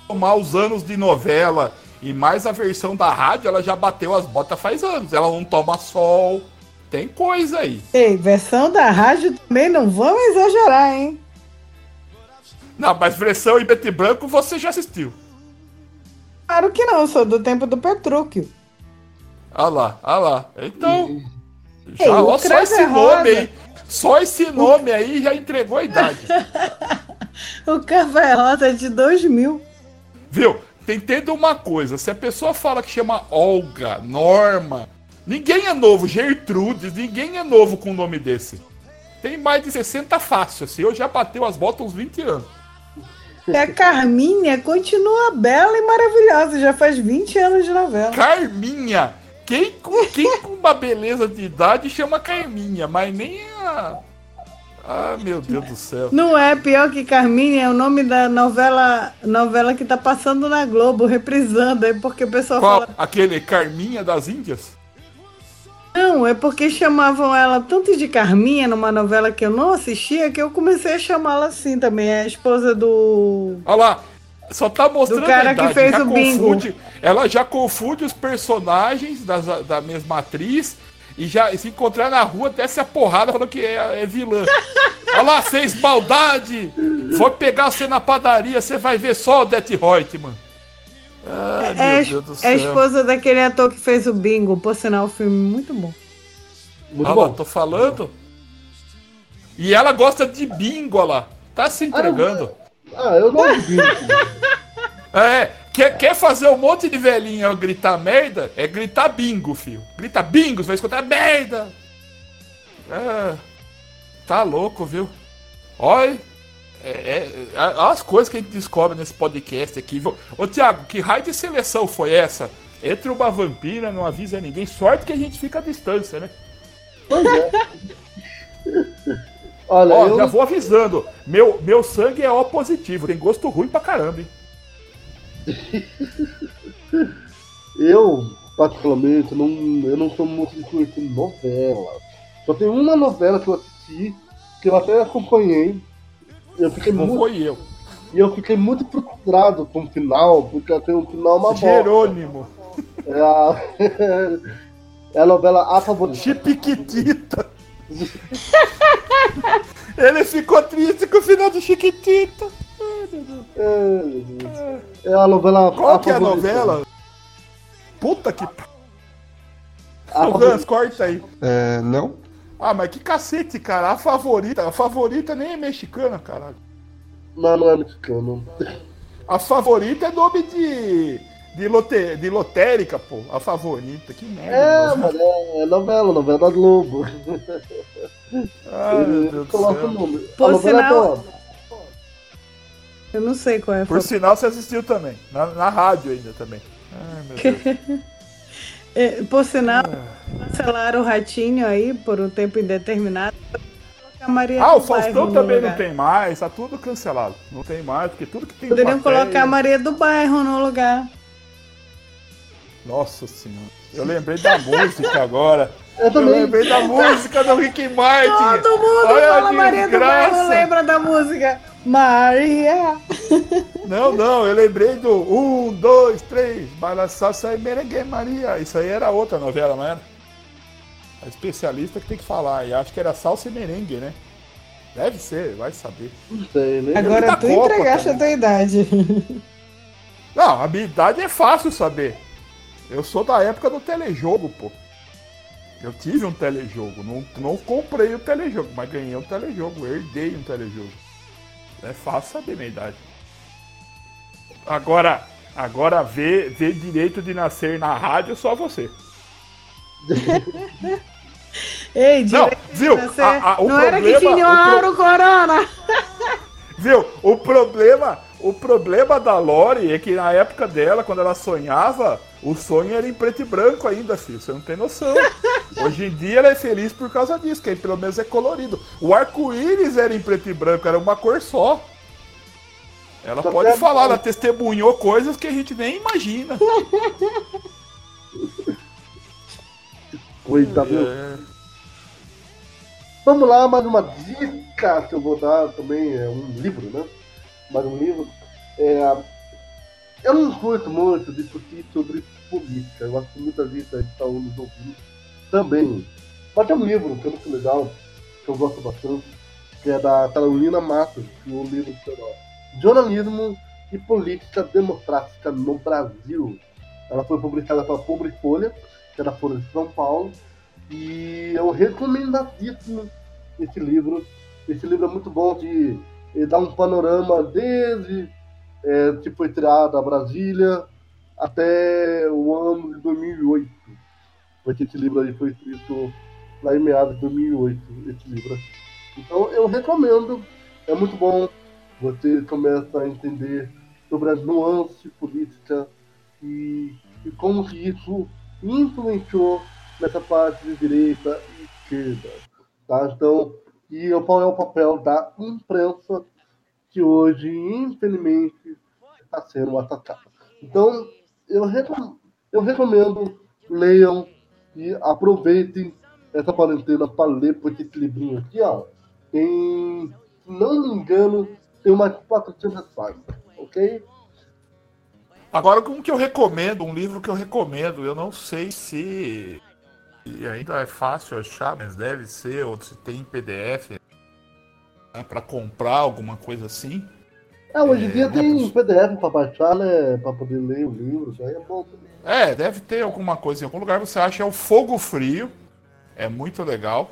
somar os anos de novela e mais a versão da rádio, ela já bateu as botas faz anos. Ela não toma sol. Tem coisa aí. Ei, versão da rádio também não vamos exagerar, hein? Não, mas versão em preto e branco você já assistiu. Claro que não, sou do tempo do Petrúquio. Olha lá, olha lá. Então. Ei, Já, o ó, só Cravo esse é nome aí. Só esse nome aí já entregou a idade. O Café Rosa é de 2000. Viu? Entenda uma coisa: se a pessoa fala que chama Olga, Norma, ninguém é novo, Gertrudes, ninguém é novo com um nome desse. Tem mais de 60 fácil, assim. Eu já bateu as botas uns 20 anos. E a Carminha continua bela e maravilhosa, já faz 20 anos de novela. Carminha! Quem, com- quem com uma beleza de idade chama Carminha, mas nem a. Ah, meu Deus do céu. Não é pior que Carminha, é o nome da novela, novela que tá passando na Globo, reprisando, é porque o pessoal Qual? fala. Aquele Carminha das Índias? Não, é porque chamavam ela tanto de Carminha numa novela que eu não assistia que eu comecei a chamá-la assim também. É a esposa do. Olha lá, só tá mostrando Do cara a idade, que fez já o bingo. confunde- Ela já confunde os personagens das- da mesma atriz e já se encontrar na rua desce a porrada falando que é, é vilã. Olha lá, fez maldade! Foi pegar você na padaria, você vai ver só o Det Reutemann. Ai, É, meu a- Deus do é a esposa daquele ator que fez o Bingo. Por sinal, o filme muito bom. Muito Olha lá, bom. tô falando. E ela gosta de bingo, olha lá. Tá se entregando. Ah, eu não vi. É, quer, quer fazer um monte de velhinha gritar merda? É gritar bingo, filho. Grita bingo, você vai escutar merda. É, tá louco, viu? Olha, é, é, a- as coisas que a gente descobre nesse podcast aqui. Ô, Thiago, que raio de seleção foi essa? Entre uma vampira, não avisa ninguém. Sorte que a gente fica à distância, né? Pois é. Olha, Ó, eu, já vou avisando. Meu, meu sangue é O positivo. Tem gosto ruim pra caramba, hein? eu, particularmente, não, eu não sou muito de conhecer novela. Só tem uma novela que eu assisti, que eu até acompanhei. Eu fiquei Não muito, foi eu. e eu fiquei muito frustrado com o final, porque tem um final uma. Jerônimo. É a, é a novela A Favorita. Chipiquitita. Ele ficou triste com o final do Chiquitita. É, é a novela Qual A que é a novela? Puta que. A corta aí. É, não? Ah, mas que cacete, cara. A favorita. A favorita nem é mexicana, caralho. Não, não é mexicano. A favorita é nome de. De, lote, de lotérica, pô. A favorita. Que merda. É, mano. é, é novela, novela Globo. Ai, meu Deus do coloca o nome. Por sinal-. Eu não sei qual é a Por foto. sinal, você assistiu também. Na, na rádio ainda também. Ai, meu Deus. É, por sinal, cancelaram o ratinho aí por um tempo indeterminado. A Maria Ah, o Faustão também lugar. não tem mais, tá tudo cancelado. Não tem mais, porque tudo que tem Poderiam plateia- colocar a Maria do Bairro no lugar. Nossa senhora. Eu lembrei da música agora. Eu Eu também. lembrei da música do Rick Martin. Todo mundo Olha fala Maria do Bairro, desgraça. lembra da música. Maria. Não, não, eu lembrei do um, dois, três, Balançaça e Merengue Maria. Isso aí era outra novela, não era? A especialista que tem que falar. E acho que era salsa e merengue, né? Deve ser, vai saber. Não sei, né? Agora tu Copa entregaste a tua idade. Não, a minha idade é fácil saber. Eu sou da época do telejogo, pô. Eu tive um telejogo. Não, não comprei o telejogo, mas ganhei um telejogo. Herdei um telejogo. É fácil saber minha idade. Agora, agora ver, ver direito de nascer na rádio só você. Ei, Não, viu? nascer. A- a- o não era que problema- tinha o o pro- Auro Corona. Viu? O problema, o problema da Lori é que na época dela, quando ela sonhava, o sonho era em preto e branco ainda, filho. Você não tem noção. Hoje em dia ela é feliz por causa disso, que aí pelo menos é colorido. O arco-íris era em preto e branco, era uma cor só. Ela Tá pode vendo? falar, ela testemunhou coisas que a gente nem imagina. Coitado. É. Vamos lá, mais uma dica que eu vou dar também, é um livro, né? Mais um livro. É, eu não curto muito discutir sobre política. Eu acho que muita gente está nos ouvindo também. Mas tem um livro que é muito legal, que eu gosto bastante, que é da Carolina Matos, que o livro chama Jornalismo e Política Democrática no Brasil. Ela foi publicada pela Pobre Folha, que é da Folha de São Paulo. E eu recomendadíssimo esse livro. Esse livro é muito bom de ele dá um panorama desde é, que foi criada a Brasília até o ano de 2008. Porque esse livro aí foi escrito lá em meados de 2008, esse livro. Então eu recomendo, é muito bom. você começa a entender sobre as nuances políticas e, e como que isso influenciou nessa parte de direita e esquerda. Tá? Então, e qual é o papel da imprensa que hoje, infelizmente, está sendo atacada. Então, eu recomendo, eu recomendo leiam e aproveitem essa quarentena para ler, porque esse livrinho aqui, ó, tem, se não me engano, tem umas 400 páginas, ok? Agora, um que eu recomendo, um livro que eu recomendo, eu não sei se ainda é fácil achar, mas deve ser, ou se tem PDF né, para comprar alguma coisa assim. É, hoje em é, dia né, tem PDF para baixar, né? Para poder ler o livro, isso aí é bom também. É, deve ter alguma coisa em algum lugar. Você acha é o Fogo Frio. É muito legal.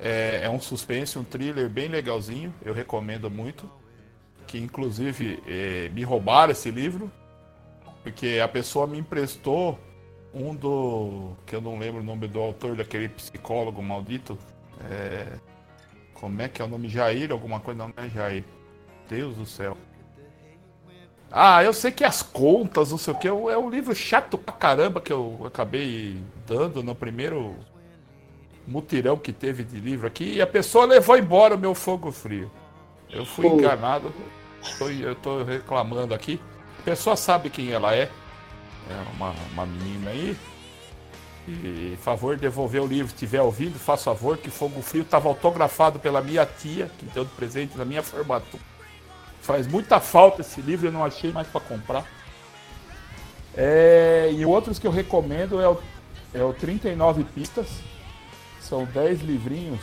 É, é um suspense, um thriller bem legalzinho. Eu recomendo muito. Que inclusive é, me roubaram esse livro. Porque a pessoa me emprestou um do. que eu não lembro o nome do autor, daquele psicólogo maldito. É, como é que é o nome? Jair, alguma coisa? Não, não é Jair. Deus do céu. Ah, eu sei que as contas, não sei o que, é um livro chato pra caramba que eu acabei dando no primeiro mutirão que teve de livro aqui e a pessoa levou embora o meu fogo frio. Eu fui Pô. enganado, eu tô reclamando aqui. A pessoa sabe quem ela é, é uma, uma menina aí. E favor devolver o livro, se estiver ouvindo, faça favor, que Fogo Frio estava autografado pela minha tia, que deu de presente na minha formatura. Faz muita falta esse livro, eu não achei mais para comprar. É, e outros que eu recomendo é o, é o 39 Pistas. São 10 livrinhos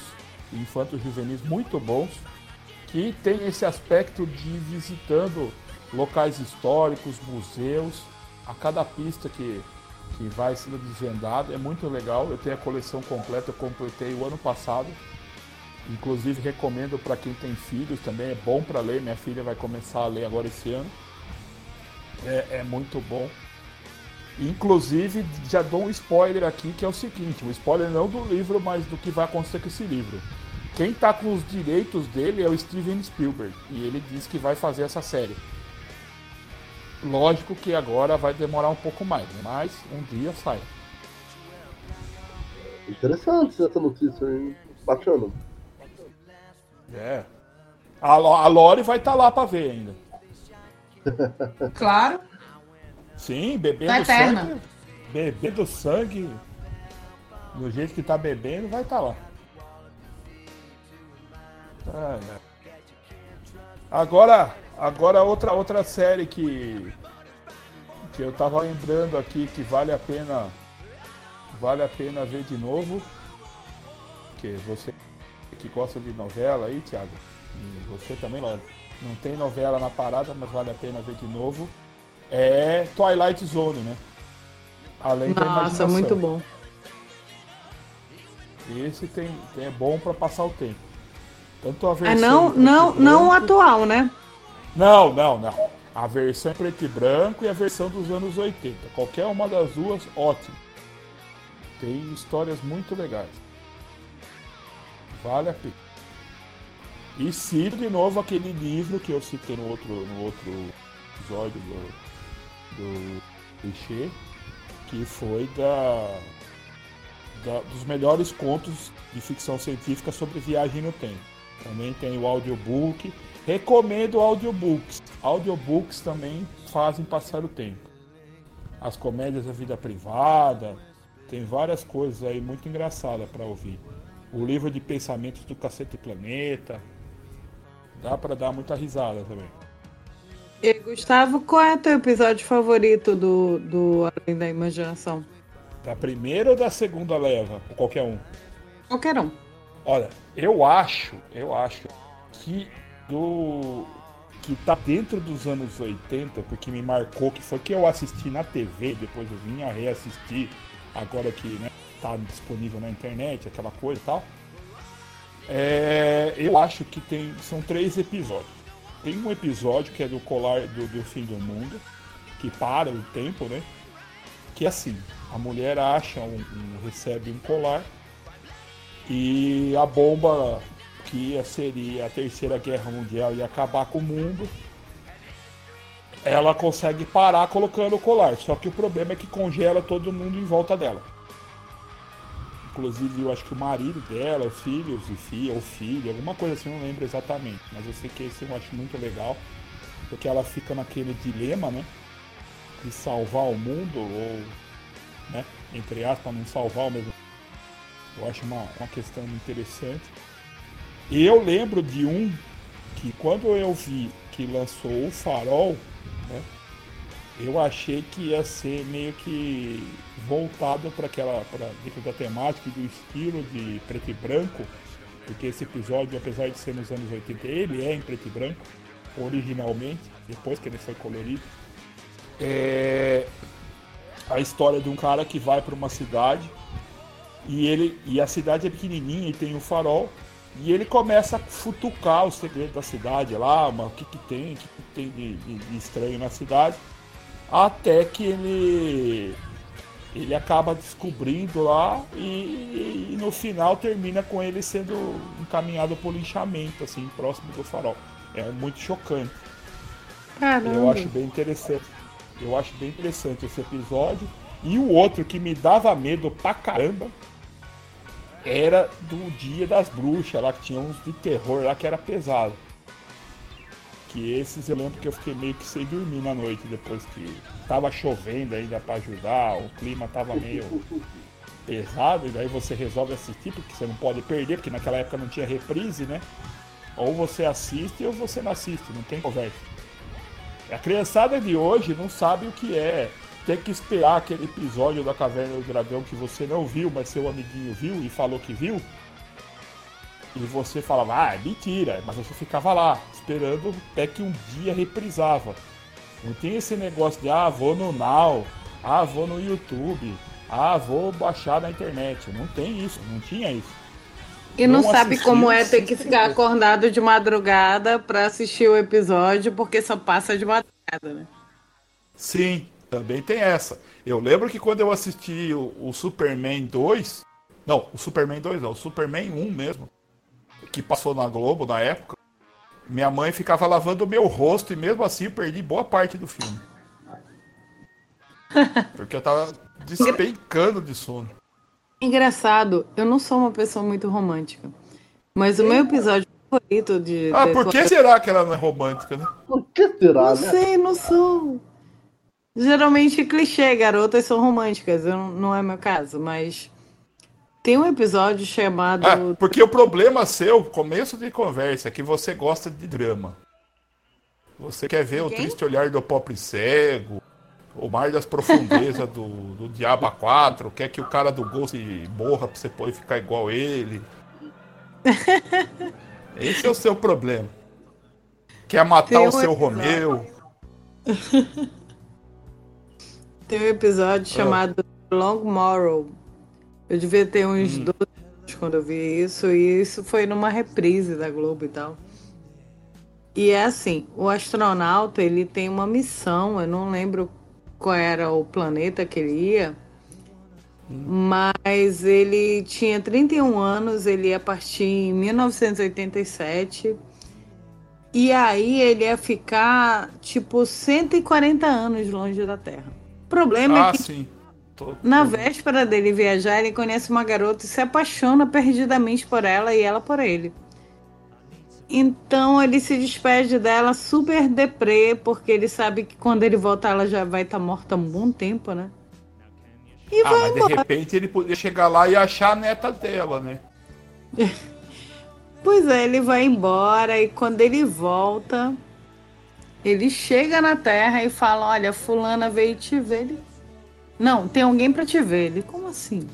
infantos juvenis muito bons, que tem esse aspecto de visitando locais históricos, museus. A cada pista que, que vai sendo desvendado é muito legal. Eu tenho a coleção completa, eu completei o ano passado. Inclusive recomendo para quem tem filhos também, é bom para ler. Minha filha vai começar a ler agora esse ano. É, é, muito bom. Inclusive, já dou um spoiler aqui, que é o seguinte, um spoiler não do livro, mas do que vai acontecer com esse livro. Quem está com os direitos dele é o Steven Spielberg, e ele diz que vai fazer essa série. Lógico que agora vai demorar um pouco mais, mas um dia sai. Interessante essa notícia, hein? Bacana. É. A, a Lore vai estar tá lá para ver ainda. Claro. Sim, bebendo tá sangue. Bebendo sangue. Do jeito que tá bebendo, vai estar tá lá. Ah, é. Agora, agora outra, outra série que, que eu tava lembrando aqui que vale a pena vale a pena ver de novo. Que você que gosta de novela aí, Thiago, e você também, Laura, não tem novela na parada, mas vale a pena ver de novo, é Twilight Zone, né? Além Nossa, da imaginação. muito bom. Esse tem, é bom para passar o tempo. Tanto a é, versão. É não, não, branco, não atual, né? Não, não, não. A versão preto e branco e a versão dos anos 80. Qualquer uma das duas, ótimo. Tem histórias muito legais. Vale a pena. E cito de novo aquele livro que eu citei no outro, no outro episódio do, do clichê, que foi da, da, dos melhores contos de ficção científica sobre viagem no tempo. Também tem o audiobook. Recomendo audiobooks. Audiobooks também fazem passar o tempo. As comédias da vida privada, tem várias coisas aí muito engraçadas para ouvir o livro de pensamentos do Cacete Planeta. Dá para dar muita risada também. E Gustavo, qual é o teu episódio favorito do, do Além da Imaginação? Da primeira ou da segunda leva? Ou qualquer um? Qualquer um. Olha, eu acho, eu acho que do que tá dentro dos anos 80, porque me marcou, que foi que eu assisti na TV, depois eu vim a reassistir, agora que, né, tá disponível na internet, aquela coisa e tal. É, eu acho que tem, são três episódios. Tem um episódio que é do colar do, do fim do mundo, que para o tempo, né? Que é assim, a mulher acha, um, um, recebe um colar e a bomba que seria a terceira guerra mundial e acabar com o mundo, ela consegue parar colocando o colar. Só que o problema é que congela todo mundo em volta dela. Inclusive, eu acho que o marido dela, os filhos e filha, ou filho, alguma coisa assim, não lembro exatamente. Mas eu sei que esse eu acho muito legal. Porque ela fica naquele dilema, né? De salvar o mundo, ou, né? Entre aspas, não salvar o mesmo. Eu acho uma, uma questão interessante. E eu lembro de um que quando eu vi que lançou o Farol, né? Eu achei que ia ser meio que voltado para aquela, para dentro da temática do estilo de preto e branco, porque esse episódio, apesar de ser nos anos 80, ele é em preto e branco, originalmente, depois que ele foi colorido. É a história de um cara que vai para uma cidade e ele e a cidade é pequenininha e tem um farol e ele começa a futucar os segredos da cidade lá, o que, que tem, o que, que tem de, de, de estranho na cidade, até que ele ele acaba descobrindo lá e, e, no final termina com ele sendo encaminhado por linchamento, assim, próximo do farol. É muito chocante. Caramba. Eu acho bem interessante. Eu acho bem interessante esse episódio. E o outro que me dava medo pra caramba era do Dia das Bruxas, lá que tinha uns de terror lá que era pesado. Que esses eu lembro que eu fiquei meio que sem dormir na noite depois que tava chovendo ainda para ajudar, o clima tava meio pesado, e daí você resolve assistir, porque você não pode perder, porque naquela época não tinha reprise, né? Ou você assiste ou você não assiste, não tem conversa. A criançada de hoje não sabe o que é ter que esperar aquele episódio da Caverna do Dragão que você não viu, mas seu amiguinho viu e falou que viu. E você falava, ah, é mentira, mas você ficava lá, esperando até que um dia reprisava. Não tem esse negócio de, ah, vou no Now, ah, vou no YouTube, ah, vou baixar na internet. Não tem isso, não tinha isso. E não, não sabe como é ter que ficar acordado de madrugada para assistir o episódio, porque só passa de madrugada, né? Sim, também tem essa. Eu lembro que quando eu assisti o, o Superman 2, não, o Superman 2 não, o Superman 1 mesmo, que passou na Globo na época, minha mãe ficava lavando o meu rosto e mesmo assim eu perdi boa parte do filme. Porque eu tava despencando de sono. Engraçado, eu não sou uma pessoa muito romântica. Mas o meu episódio favorito de. Ah, por que será que ela não é romântica, né? Por que será, não né? sei, não sou. Geralmente clichê, garotas são românticas, eu, não é meu caso, mas tem um episódio chamado. Ah, porque o problema seu, começo de conversa, é que você gosta de drama. Você quer ver o triste olhar do pobre cego, o mar das profundezas do, do Diaba 4, quer que o cara do Ghost morra pra você poder ficar igual ele. Esse é o seu problema. Quer matar um o seu episódio. Romeu. Tem um episódio oh. chamado Long Morrow eu devia ter uns hum. 12 anos quando eu vi isso, e isso foi numa reprise da Globo e tal. E é assim, o astronauta, ele tem uma missão, eu não lembro qual era o planeta que ele ia, hum. mas ele tinha 31 anos, ele ia partir em 1987, e aí ele ia ficar, tipo, 140 anos longe da Terra. O problema é ah, é que sim. Tô, Na véspera dele viajar, ele conhece uma garota e se apaixona perdidamente por ela e ela por ele. Então ele se despede dela super deprê, porque ele sabe que quando ele voltar ela já vai estar tá morta há um bom tempo, né? E ah, mas embora. de repente ele poderia chegar lá e achar a neta dela, né? pois é, ele vai embora e quando ele volta, ele chega na Terra e fala: Olha, Fulana veio te ver. Ele não, tem alguém para te ver. Ele, como assim?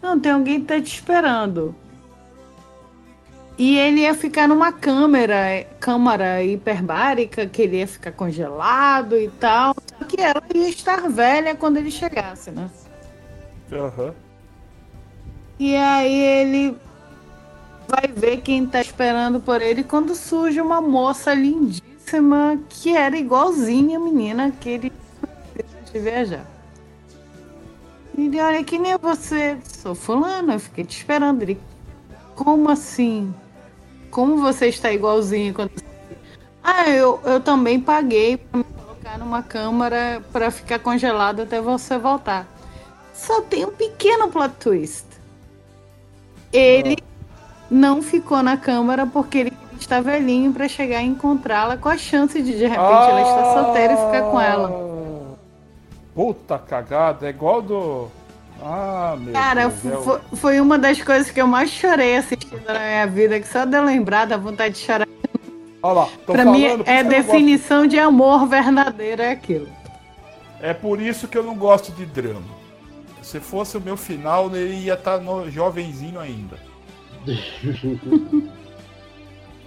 Não, tem alguém que tá te esperando. E ele ia ficar numa câmera, câmara hiperbárica, que ele ia ficar congelado e tal. Só que ela ia estar velha quando ele chegasse, né? Uhum. E aí ele vai ver quem tá esperando por ele quando surge uma moça lindíssima que era igualzinha a menina que ele de viajar. Ele, olha, que nem você. Sou fulano, eu fiquei te esperando. Ele, como assim? como você está igualzinho quando Ah, eu, eu também paguei para me colocar numa câmara para ficar congelado até você voltar. Só tem um pequeno plot twist. Ele não ficou na câmara porque ele está velhinho para chegar e encontrá-la com a chance de de repente ela estar solteira e ficar com ela. Puta cagada, é igual do. Ah, meu Cara, Deus. é o- fo- foi uma das coisas que eu mais chorei assistindo na minha vida, que só de lembrar da vontade de chorar. Olha lá, tô Pra falando, mim é não gosto- definição de amor verdadeiro, é aquilo. É por isso que eu não gosto de drama. Se fosse o meu final, ele ia estar no jovenzinho ainda.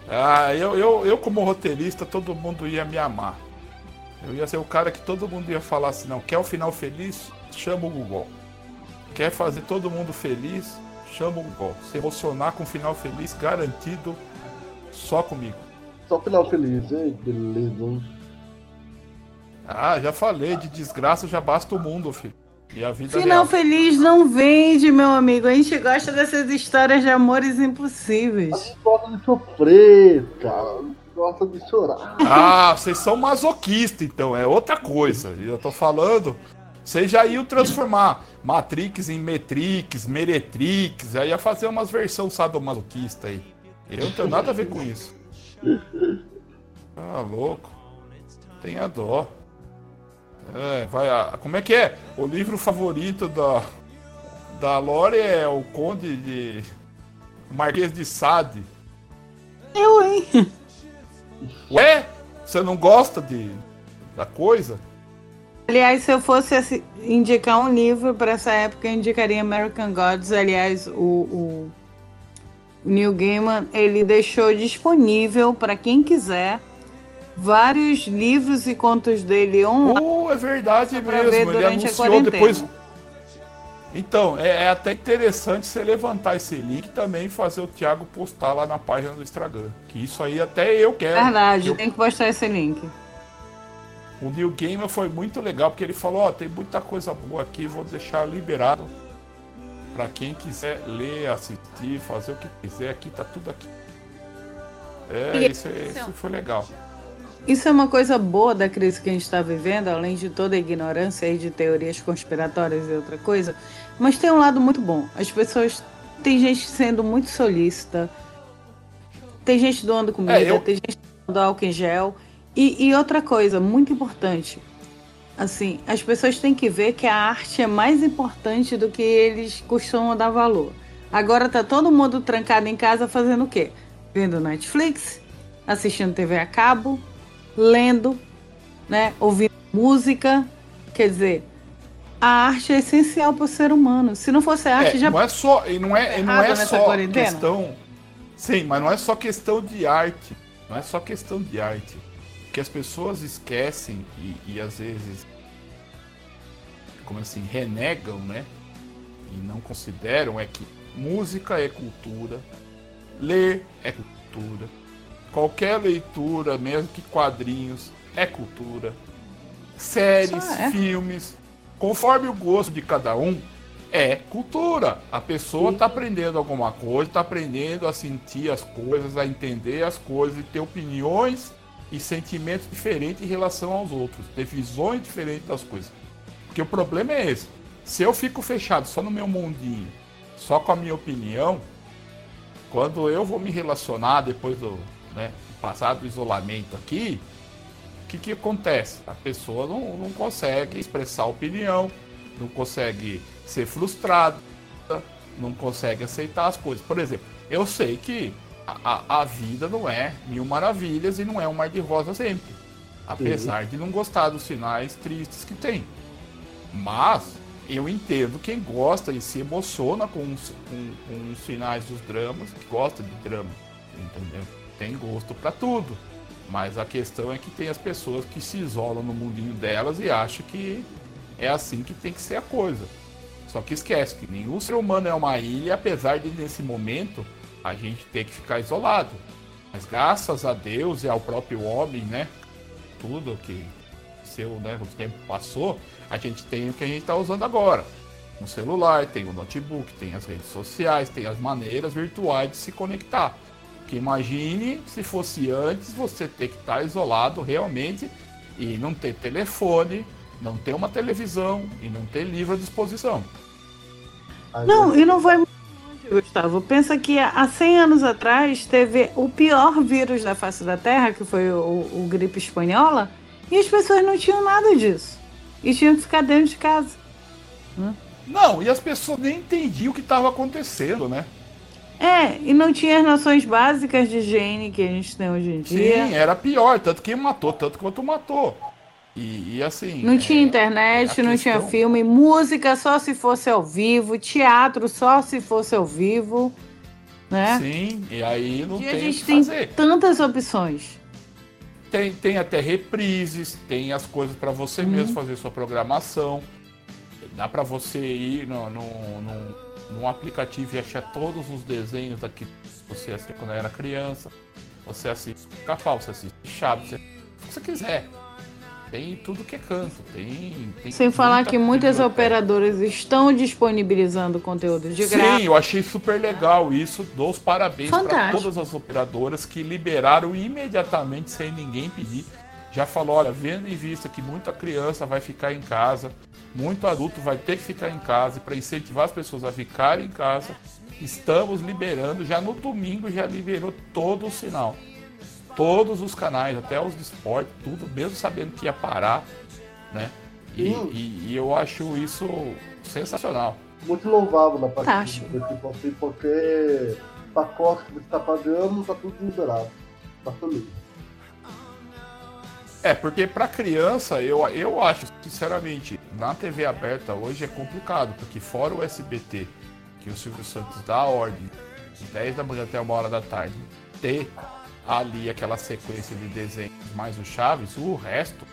Ah, eu, eu, eu como roteirista, todo mundo ia me amar. Eu ia ser o cara que todo mundo ia falar assim, não, quer o final feliz? Chama o Google. Quer fazer todo mundo feliz? Chama o Google. Se emocionar com o final feliz, garantido, só comigo. Só final feliz, hein? Beleza. Ah, já falei, de desgraça já basta o mundo, filho. E a vida Final real. feliz não vende, meu amigo. A gente gosta dessas histórias de amores impossíveis. Gosta de sofrer, cara. Gosta de chorar. Ah, vocês são masoquistas, então, é outra coisa. Eu tô falando. Vocês já iam transformar Matrix em Metrix, Meretrix, aí ia fazer umas versões sadomasoquista aí. Eu não tenho nada a ver com isso. Ah, louco. Tenha dó. É, vai. a- Como é que é? O livro favorito da, da Lore é o Conde de. Marquês de Sade. Eu, hein? Ué? Você não gosta de da coisa? Aliás, se eu fosse indicar um livro para essa época, eu indicaria American Gods. Aliás, o, o Neil Gaiman ele deixou disponível para quem quiser vários livros e contos dele online. Oh, é verdade mesmo. Ele anunciou depois. Então, é, é até interessante você levantar esse link e também fazer o Thiago postar lá na página do Instagram. Que isso aí até eu quero. Verdade, Eu- tem que postar esse link. o New Gamer foi muito legal, porque ele falou, ó, tem muita coisa boa aqui, vou deixar liberado para quem quiser ler, assistir, fazer o que quiser, aqui tá tudo aqui. É, E- isso, é- isso foi legal. Isso é uma coisa boa da crise que a gente está vivendo, além de toda a ignorância aí de teorias conspiratórias e outra coisa. Mas tem um lado muito bom. As pessoas. Tem gente sendo muito solícita. Tem gente doando comida, É, eu- tem gente doando álcool em gel. E, e outra coisa, muito importante. Assim, as pessoas têm que ver que a arte é mais importante do que eles costumam dar valor. Agora tá todo mundo trancado em casa fazendo o quê? Vendo Netflix, assistindo TV a cabo, lendo, né, ouvindo música. Quer dizer, a arte é essencial para o ser humano. Se não fosse a arte, É, já não é só, e não é, e não é só quarentena? questão. Sim, mas não é só questão de arte. Não é só questão de arte. O que as pessoas esquecem e, e às vezes, como assim, renegam, né? E não consideram é que música é cultura, ler é cultura, qualquer leitura, mesmo que quadrinhos, é cultura, séries, é. filmes, conforme o gosto de cada um, é cultura. A pessoa está aprendendo alguma coisa, está aprendendo a sentir as coisas, a entender as coisas e ter opiniões e sentimentos diferentes em relação aos outros, ter visões diferentes das coisas. Porque o problema é esse. Se eu fico fechado só no meu mundinho, só com a minha opinião, quando eu vou me relacionar depois do né, passar do isolamento aqui, o que, que acontece? A pessoa não, não consegue expressar opinião, não consegue ser frustrada, não consegue aceitar as coisas. Por exemplo, eu sei que a, a- a vida não é mil maravilhas e não é um mar de rosa sempre. Apesar de não gostar dos finais tristes que tem. Mas eu entendo quem gosta e se emociona com os, com, com os finais dos dramas, que gosta de drama. Entendeu? Tem gosto pra tudo. Mas a questão é que tem as pessoas que se isolam no mundinho delas e acham que é assim que tem que ser a coisa. Só que esquece que nenhum ser humano é uma ilha, apesar de nesse momento a gente ter que ficar isolado. Mas graças a Deus e ao próprio homem, né? Tudo que seu, né, o tempo passou, a gente tem o que a gente está usando agora. Um celular, tem o notebook, tem as redes sociais, tem as maneiras virtuais de se conectar. Que imagine se fosse antes você ter que estar isolado realmente e não ter telefone, não ter uma televisão e não ter livro à disposição. Não, e não vai muito longe, Gustavo. Pensa que há 100 anos atrás teve o pior vírus da face da Terra, que foi o, o gripe espanhola, e as pessoas não tinham nada disso. E tinham que ficar dentro de casa. Não, e as pessoas nem entendiam o que estava acontecendo, né? É, e não tinha as noções básicas de higiene que a gente tem hoje em dia. Sim, era pior, tanto que matou, tanto quanto matou. E, e assim. Não tinha é, internet, a não tinha filme, música só se fosse ao vivo, teatro só se fosse ao vivo, né? Sim, e aí não E a tem o gente que tem fazer. tantas opções. Tem, tem até reprises, tem as coisas para você Uhum. mesmo fazer sua programação. Dá para você ir no, no, no- num aplicativo e achar todos os desenhos daqui você assistia quando era criança. Você assiste Pica-Pau, você assiste Chaves, você, o que você quiser. Tem tudo que é canto. Tem, tem Sem falar que muitas operadoras estão disponibilizando conteúdo de graça. Sim, eu achei super legal isso. Dou os parabéns para todas as operadoras que liberaram imediatamente, sem ninguém pedir. Já falou, olha, vendo em vista que muita criança vai ficar em casa, muito adulto vai ter que ficar em casa, e para incentivar as pessoas a ficarem em casa, estamos liberando, já no domingo já liberou todo o sinal. Todos os canais, até os de esporte, tudo, mesmo sabendo que ia parar, né? E, Hum. e- e eu acho isso sensacional. Muito louvável na parte Fantástico. desse tipo assim, porque pacote que você está pagando, tá tudo liberado. Pra família. É, porque pra criança, eu, eu acho, sinceramente, na TV aberta hoje é complicado, porque fora o SBT, que o Silvio Santos dá a ordem, de 10 da manhã até uma hora da tarde, ter ali aquela sequência de desenhos mais o Chaves, o resto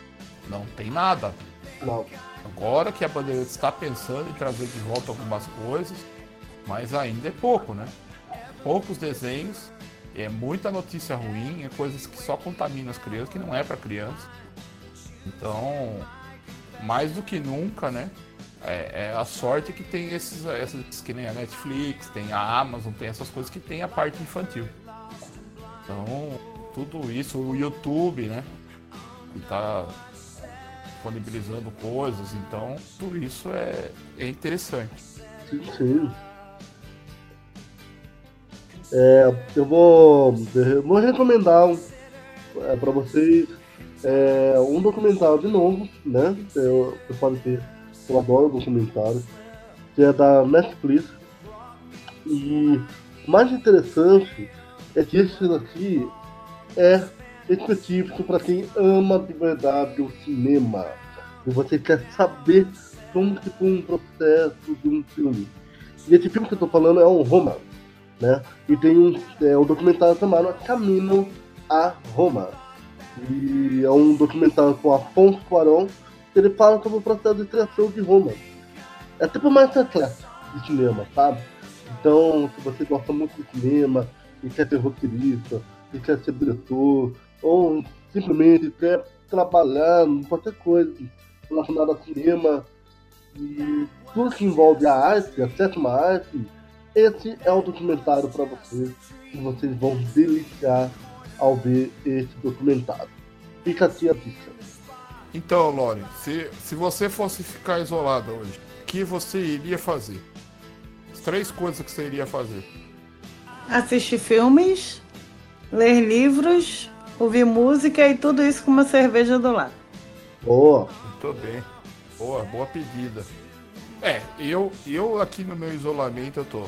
não tem nada. Não. Agora que a Bandeirante está pensando em trazer de volta algumas coisas, mas ainda é pouco, né? Poucos desenhos, é muita notícia ruim, é coisas que só contaminam as crianças, que não é para criança. Então, mais do que nunca, né? É, é a sorte que tem esses, essas, que nem a Netflix, tem a Amazon, tem essas coisas que tem a parte infantil. Então, tudo isso, o YouTube, né? Que tá disponibilizando coisas, então tudo isso é, é interessante. Sim, sim. É, eu vou, vou recomendar é, para vocês é, um documentário de novo, né? Eu, você pode ter, eu adoro documentário, que é da Netflix. E o mais interessante é que esse aqui é específico para quem ama de verdade o cinema. E você quer saber como que foi um processo de um filme. E esse filme que eu tô falando é um Roma, né? E tem um, é, um documentário chamado Caminho a Roma. E é um documentário com Afonso Cuarón, que ele fala sobre o processo de criação de Roma. É tipo mais atleta de cinema, sabe? Então, se você gosta muito de cinema e quer ser roteirista, e quer ser diretor, ou simplesmente quer trabalhar em qualquer coisa relacionada a cinema e tudo que envolve a arte, a sétima arte, esse é o documentário para vocês e vocês vão deliciar ao ver esse documentário. Fica aqui a dica. Então, Lore, se, se você fosse ficar isolado hoje, o que você iria fazer? As três coisas que você iria fazer. Assistir filmes, ler livros, ouvir música e tudo isso com uma cerveja do lado. Boa! Muito bem. Boa, boa pedida. É, eu, eu aqui no meu isolamento eu tô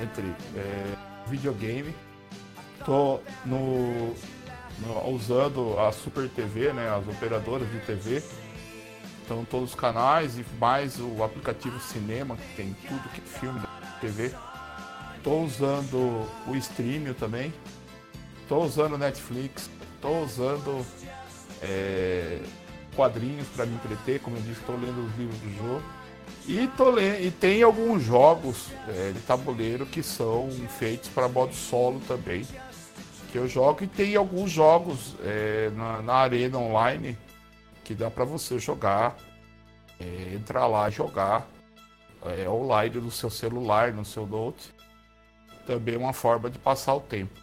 entre é, videogame, tô no, no- usando a Super TV, né, as operadoras de TV. Então todos os canais e mais o aplicativo cinema, que tem tudo que filme da TV. Tô usando o Streamio também. Tô usando Netflix. Tô usando é, quadrinhos para me entreter, como eu disse, estou lendo os livros do jogo. E, e tem alguns jogos é, de tabuleiro que são feitos para modo solo também. Que eu jogo e tem alguns jogos é, na, na arena online que dá para você jogar, é, entrar lá e jogar é, online no seu celular, no seu note. Também é uma forma de passar o tempo.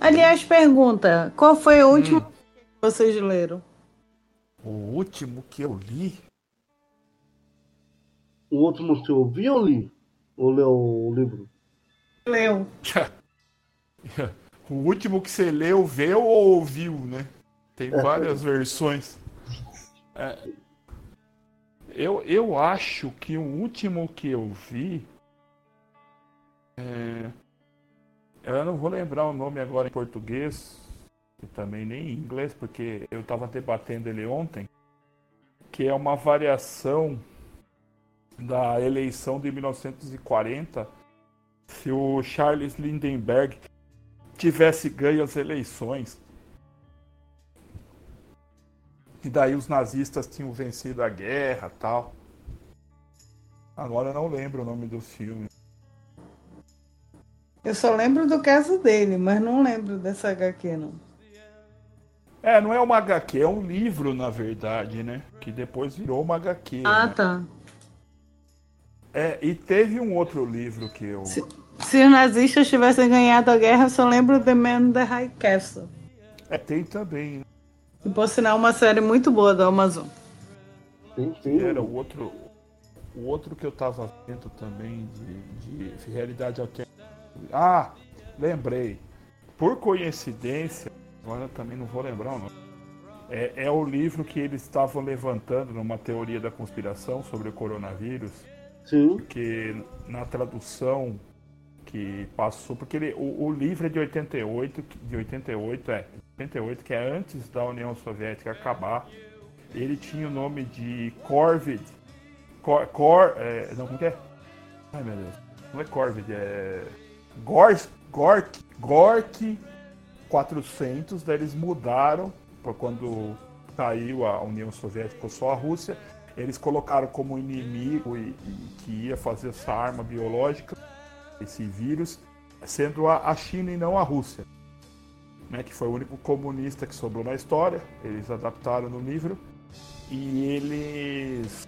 Aliás, pergunta: qual foi o último que vocês leram? O último que eu li. O último que eu ouvi ou li? Ou leu o livro? Leu. O último que você leu, veu ou ouviu, né? Tem várias versões. É, eu, eu acho que o último que eu vi. É, eu não vou lembrar o nome agora em português, e também nem em inglês, porque eu estava debatendo ele ontem, que é uma variação da eleição de 1940, se o Charles Lindbergh tivesse ganho as eleições. E daí os nazistas tinham vencido a guerra tal. Agora eu não lembro o nome do filme. Eu só lembro do caso dele, mas não lembro dessa HQ, não. É, não é uma HQ, é um livro, na verdade, né? Que depois virou uma HQ. Ah, né? tá. É, e teve um outro livro que eu. Se, se os nazistas tivessem ganhado a guerra, eu só lembro The Man in the High Castle. É, tem também. né? Que por sinal é uma série muito boa da Amazon. Sim, sim. Era o outro. O outro que eu tava vendo também de, de realidade alternativa. Ah, lembrei. Por coincidência, agora eu também não vou lembrar o nome. É, é o livro que eles estavam levantando numa teoria da conspiração sobre o coronavírus. Sim. porque na tradução que passou, porque ele, o, o livro é de 88, que- de 88 é, 88 que é antes da União Soviética acabar. Ele tinha o nome de Corvid, Cor, Cor é, não como que é? Ai meu Deus, não é Corvid, é Gork, Gork, Gork 400, daí eles mudaram por quando caiu a União Soviética, ficou só a Rússia. Eles colocaram como inimigo e, e que ia fazer essa arma biológica, esse vírus, sendo a, a China e não a Rússia, né, que foi o único comunista que sobrou na história. Eles adaptaram no livro e eles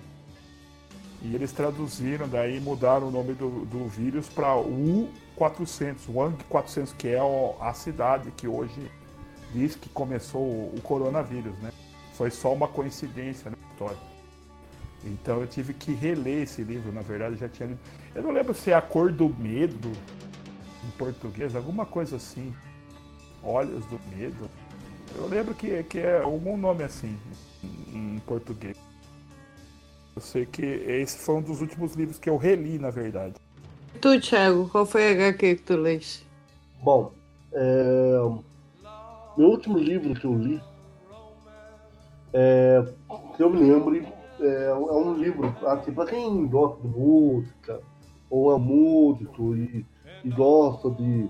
e eles traduziram daí mudaram o nome do, do vírus para U400, Wang 400, que é a cidade que hoje diz que começou o, coronavírus, né? Foi só uma coincidência na história. Então eu tive que reler esse livro, na verdade eu já tinha lido. Eu não lembro se é A Cor do Medo em português, alguma coisa assim. Olhos do Medo. Eu lembro que, que é algum nome assim em, em português. Eu sei que esse foi um dos últimos livros que eu reli, na verdade. Tu, Thiago, qual foi a HQ que tu leste? Bom, é, meu último livro que eu li, é, que eu me lembre, é, é um livro, assim, para quem gosta de música, ou é músico e, e gosta de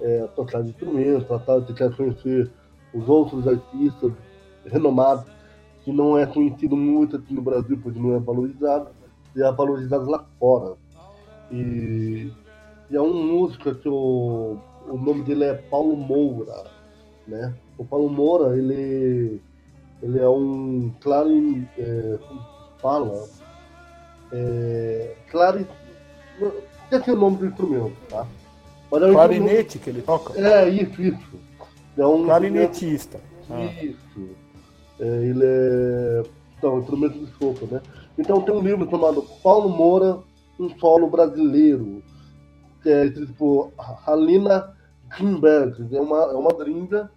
é, tocar instrumentos, tratar de quer conhecer os outros artistas renomados, que não é conhecido muito aqui no Brasil, porque não é valorizado, e é valorizado lá fora. E, e é um músico que o, o nome dele é Paulo Moura, né? O Paulo Moura, ele, ele é um clarin, é, como se fala, é, clarin, esqueci o nome do instrumento, tá? Mas é um Clarinete que ele toca? É, isso, isso. É um Clarinetista. Ah. isso. É, ele é. Então, instrumento de sopro, né? Então tem um livro chamado Paulo Moura, um solo brasileiro, que é escrito por Halina Grimberg, é uma, é uma gringa,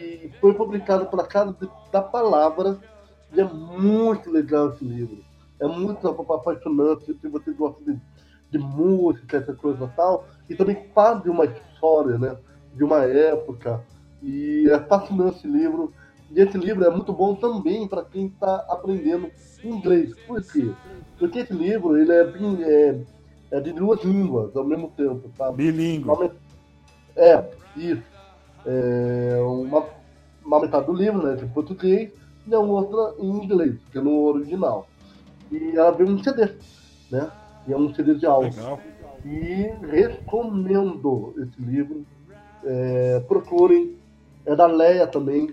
e foi publicado pela Casa da Palavra, e é muito legal esse livro. É muito apaixonante, se você gosta de, de música, essa coisa e tal, e também fala de uma história, né? De uma época, e é fascinante esse livro. E esse livro é muito bom também para quem está aprendendo inglês. Por quê? Porque esse livro ele é, bem- é, é de duas línguas ao mesmo tempo, sabe? Met- É, isso. É uma, uma metade do livro, né, de português, e a outra em inglês, que é no original. E ela veio um CD, né? E é um CD de áudio. Legal. E recomendo esse livro. É, procurem. É da Leia também,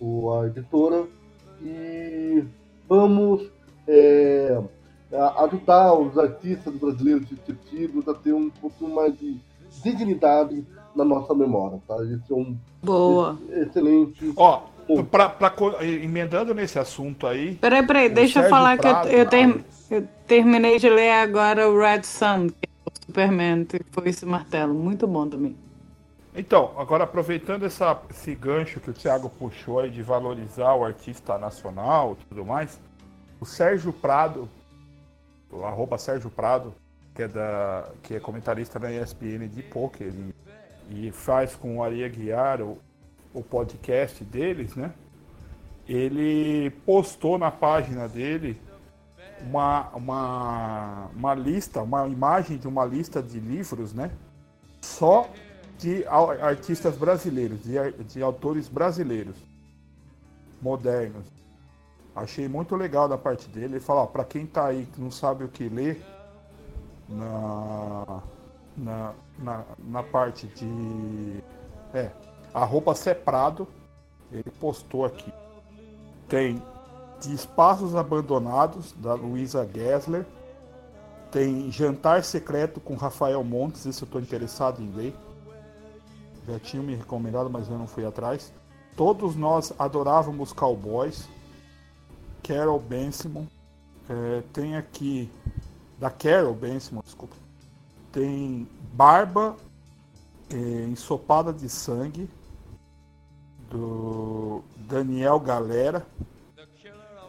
o- a editora. E vamos é, ajudar os artistas brasileiros esquecidos a ter um pouquinho mais de dignidade na nossa memória, tá? Isso é um Boa. excelente. Ó, pra, pra, emendando nesse assunto aí. Peraí, peraí, deixa eu falar Prado, que eu, eu, ter, eu, terminei de ler agora o Red Sun, que é o Superman, que foi esse martelo. Muito bom também. Então, agora aproveitando essa, esse gancho que o Thiago puxou aí de valorizar o artista nacional e tudo mais, o Sérgio Prado, o arroba Sérgio Prado, que é, da, que é comentarista na ESPN de poker e, e faz com o Ari Aguiar o, o podcast deles, né? Ele postou na página dele uma, uma, uma lista, uma imagem de uma lista de livros, né? Só de artistas brasileiros, de, de autores brasileiros, modernos. Achei muito legal da parte dele. Ele fala, para quem tá aí que não sabe o que ler, na, na, na, na parte de. É, arroba Seprado, ele postou aqui. Tem de Espaços Abandonados, da Luísa Gessler. Tem Jantar Secreto com Rafael Montes, isso eu estou interessado em ler. Já tinha me recomendado, mas eu não fui atrás. Todos nós adorávamos cowboys. Carol Bensimon. É, tem aqui, da Carol Bensimon, desculpa. Tem Barba é, Ensopada de Sangue, do Daniel Galera.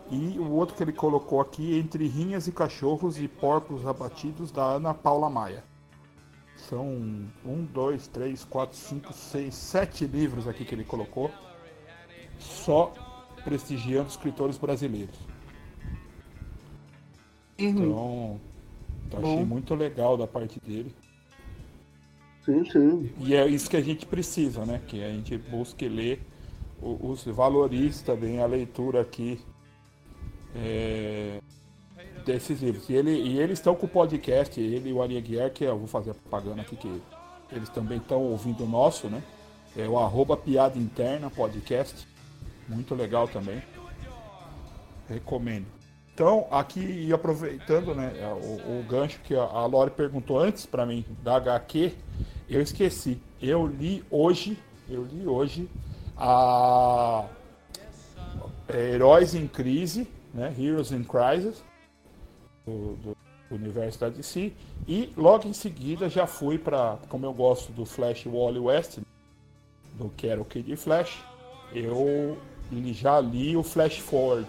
E o outro que ele colocou aqui, Entre Rinhas e Cachorros e Porcos Abatidos, da Ana Paula Maia. São um, dois, três, quatro, cinco, seis, sete livros aqui que ele colocou, só prestigiando escritores brasileiros. Uhum. Então, achei Bom. muito legal da parte dele. Sim, sim. E é isso que a gente precisa, né? Que a gente busque ler, os valorize também a leitura aqui é, desses livros. E, ele, e eles estão com o podcast, ele e o Ari que eu vou fazer a propaganda aqui, que eles também estão ouvindo o nosso, né? É o arroba Piada Interna Podcast. Muito legal também. Recomendo. Então, aqui, e aproveitando né, é, o, o gancho que a Lore perguntou antes para mim, da HQ, eu esqueci. Eu li hoje, eu li hoje a é, Heróis em Crise, né, Heroes in Crisis, do, do universo da DC, e logo em seguida já fui para, como eu gosto do Flash Wally West, do o Kid Flash, eu já li o Flash Forward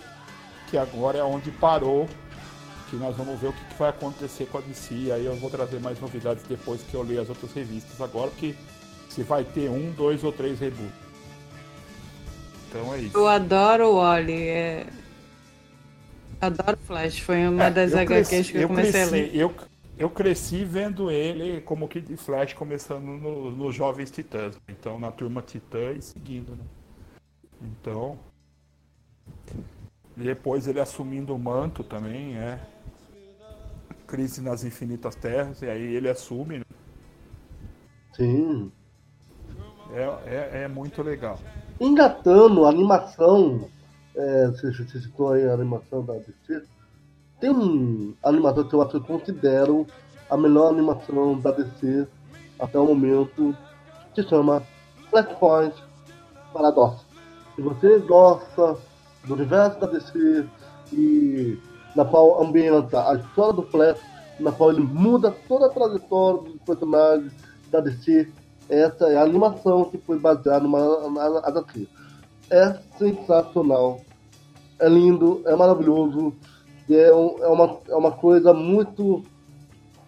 que agora é onde parou, que nós vamos ver o que, vai acontecer com a DC. Aí eu vou trazer mais novidades depois que eu ler as outras revistas agora, porque se vai ter um, dois ou três reboots. Então é isso. Eu adoro o Wally. É... Adoro Flash, foi uma é, das HQs cresci, que eu, eu comecei cresci, a ler. Eu, eu cresci vendo ele como Kid Flash começando nos no Jovens Titãs. Então na turma Titã e seguindo, né? Então, depois ele assumindo o manto também, é. Crise nas Infinitas Terras, e aí ele assume. Né? Sim. É, é, é, muito legal. Engatando a animação, é, você, você citou aí a animação da DC, tem um animação que eu acho que eu considero a melhor animação da DC até o momento, que se chama Flashpoint Paradox. Se você gosta do universo da DC e na qual ambienta a história do Flash, na qual ele muda toda a trajetória dos personagens da DC. Essa é a animação que foi baseada numa na HQ. É sensacional, é lindo, é maravilhoso, é, um, é, uma, é uma coisa muito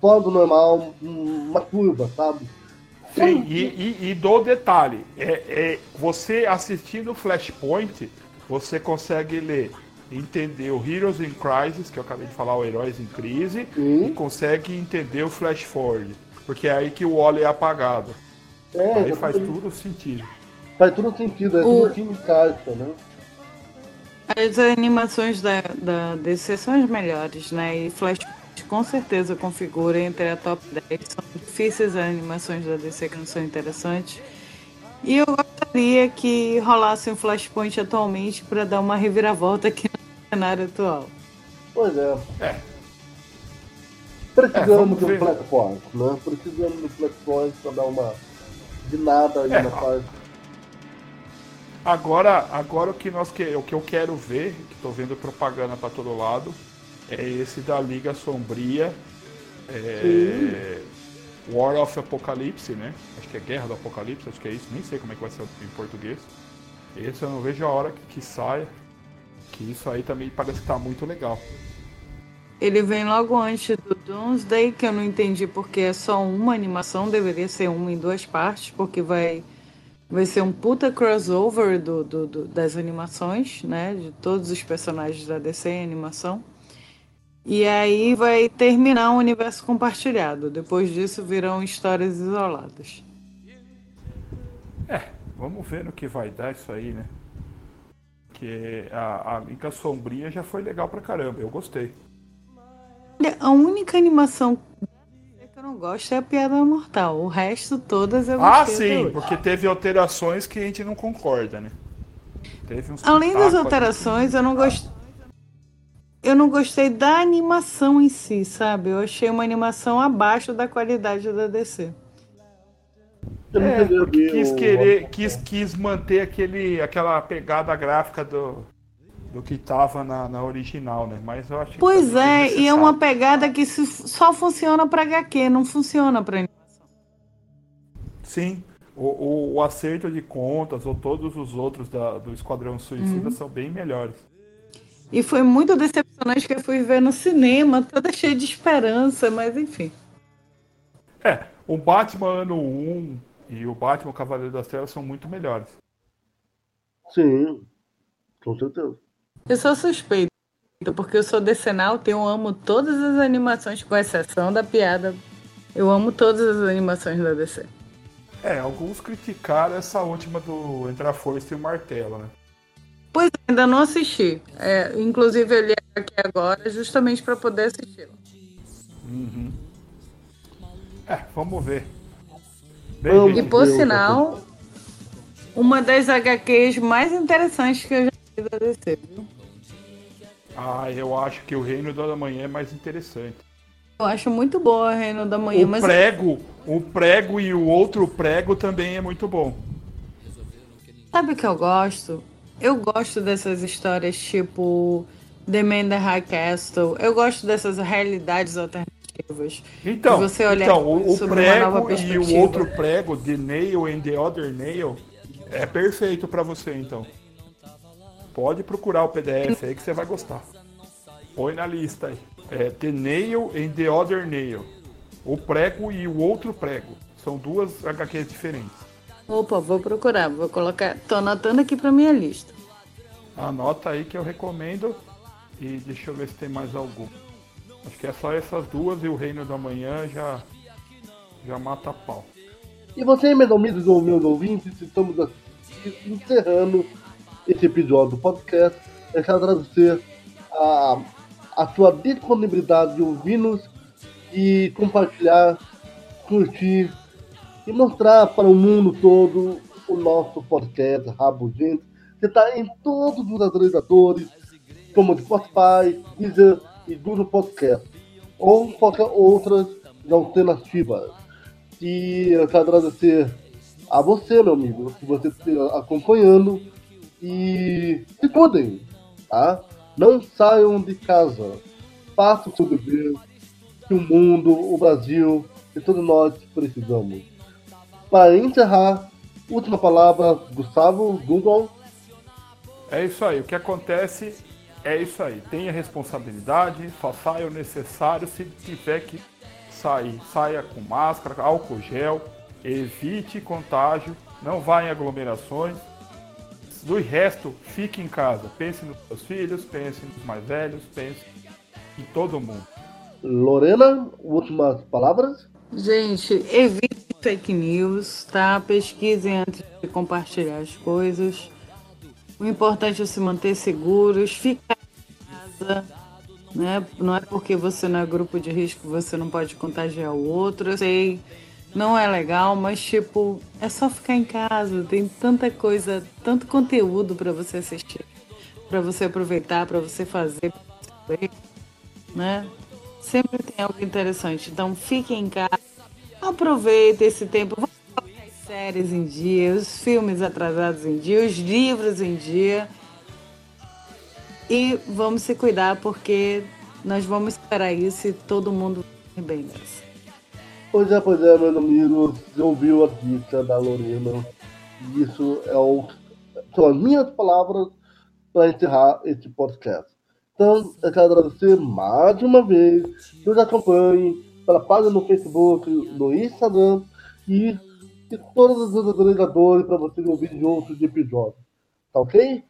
fora do normal, uma curva, sabe? Sim, e, e, e detalhe, é, é, você assistindo Flashpoint, você consegue ler, entender o Heroes in Crisis, que eu acabei de falar, o Heróis em Crise, e consegue entender o Flash Forward, porque é aí que o óleo é apagado. É, aí faz tudo sentido. Faz tudo sentido, é o... tudo que encaixa, né? As animações da, da DC são as melhores, né? E Flash com certeza configura entre a top 10. São difíceis as animações da DC que não são interessantes. E eu gostaria que rolasse um Flashpoint atualmente para dar uma reviravolta aqui no cenário atual. Pois é. É. Precisamos É, de um Force, né? Precisamos de um Force pra dar uma de nada aí É, na parte. Agora, agora o que nós que, o que eu quero ver, que tô vendo propaganda para todo lado, é esse da Liga Sombria, é, War of Apocalypse, né? Acho que é Guerra do Apocalipse, acho que é isso. Nem sei como é que vai ser em português. Esse eu não vejo a hora que, que saia. Que isso aí também parece que tá muito legal. Ele vem logo antes do Doomsday, que eu não entendi porque é só uma animação, deveria ser uma em duas partes, porque vai, vai ser um puta crossover do, do- do- das animações, né? De todos os personagens da DC em animação. E aí vai terminar o universo compartilhado. Depois disso virão histórias isoladas. É, vamos ver no que vai dar isso aí, né? Que a, a Liga Sombria já foi legal pra caramba, eu gostei. Olha, a única animação que eu não gosto é a Piada Mortal. O resto, todas eu Ah, gostei. até sim, porque teve alterações que a gente não concorda, né? Teve uns Além das alterações, eu não gostei. Eu não gostei da animação em si, sabe? Eu achei uma animação abaixo da qualidade da DC. Eu É, quis querer, quis, quis manter aquele, aquela pegada gráfica do, do que tava na, na original, né? Mas eu acho que Pois é, e é uma pegada que se- só funciona pra HQ, não funciona pra animação. Sim, o, o, o acerto de contas ou todos os outros da- do Esquadrão Suicida Uhum. são bem melhores. E foi muito decepcionante que eu fui ver no cinema, toda cheia de esperança, mas enfim. É, o Batman Ano 1 e o Batman Cavaleiro das Trevas são muito melhores. Sim, com certeza. Eu sou suspeita, porque eu sou decenalta, eu amo todas as animações, com exceção da piada. Eu amo todas as animações da DC. É, alguns criticaram essa última do Entre a Força e o Martelo, né? Pois é, ainda não assisti. É, inclusive, eu li aqui agora justamente para poder assistir. É, vamos ver. Gente, E por sinal, uma das HQs mais interessantes que eu já vi da DC, viu? Ah, eu acho que o Reino da Manhã é mais interessante. Eu acho muito boa a Reino da Manhã, o mas prego, o prego e o outro prego também é muito bom. sabe o que eu gosto? Eu gosto dessas histórias tipo The Man the High Castle. Eu gosto dessas realidades alternativas. Então, De você olhar então o, o sobre uma nova prego e o outro prego, The Nail and the Other Nail, é perfeito pra você, então. Pode procurar o PDF aí que você vai gostar. Põe na lista aí. É The Nail and the Other Nail. O prego e o outro prego. São duas HQs diferentes. Opa, vou procurar, vou colocar. Tô anotando aqui pra minha lista. Anota aí que eu recomendo. E deixa eu ver se tem mais algum. Acho que é só essas duas e o Reino da Manhã já, já mata pau. E você, meus amigos ou meus ouvintes, estamos encerrando esse episódio do podcast. Eu agradecer a, a sua disponibilidade de ouvir-nos e compartilhar, curtir e mostrar para o mundo todo o nosso podcast Rabugento, que está em todos os agregadores, como Spotify, Deezer e Google Podcast, ou qualquer outras alternativas. E eu quero agradecer a você, meu amigo, que você esteja acompanhando. E se cuidem, tá? Não saiam de casa. Façam o seu dever. Que o mundo, o Brasil e todos nós precisamos. Para encerrar, última palavra, Gustavo, Google. É isso aí. O que acontece é isso aí. Tenha responsabilidade, só saia o necessário. Se tiver que sair, saia com máscara, álcool gel, evite contágio, não vá em aglomerações. Do resto, fique em casa. Pense nos seus filhos, pense nos mais velhos, pense em todo mundo. Lorena, últimas palavras. Gente, evite fake news, tá? Pesquisem antes de compartilhar as coisas. O importante é se manter seguros, ficar em casa, né? Não é porque você não é grupo de risco que você não pode contagiar o outro. Eu sei, não é legal, mas tipo, é só ficar em casa. Tem tanta coisa, tanto conteúdo para você assistir, para você aproveitar, para você fazer, pra você né? Sempre tem algo interessante. Então fiquem em casa, aproveitem esse tempo. Séries em dia, os filmes atrasados em dia, os livros em dia. E vamos se cuidar porque nós vamos esperar isso e todo mundo bem nessa. Pois é, pois é, meu amigo, você ouviu a dica da Lorena. Isso é o, são as minhas palavras para encerrar este podcast. Então, eu quero agradecer mais uma vez nos acompanhe pela página no Facebook, no Instagram e de todos os agregadores para vocês ouvirem outros episódios. Tá ok?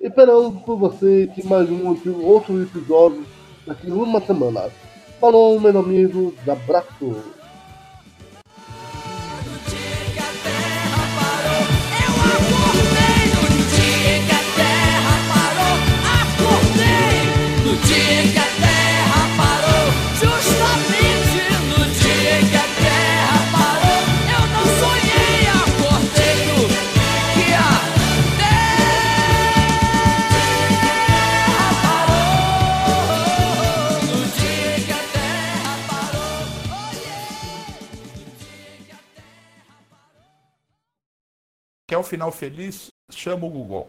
Esperamos por vocês que mais um outro episódio daqui uma semana. Falou, meu amigo, abraço. Quer o final feliz? Chama o Google.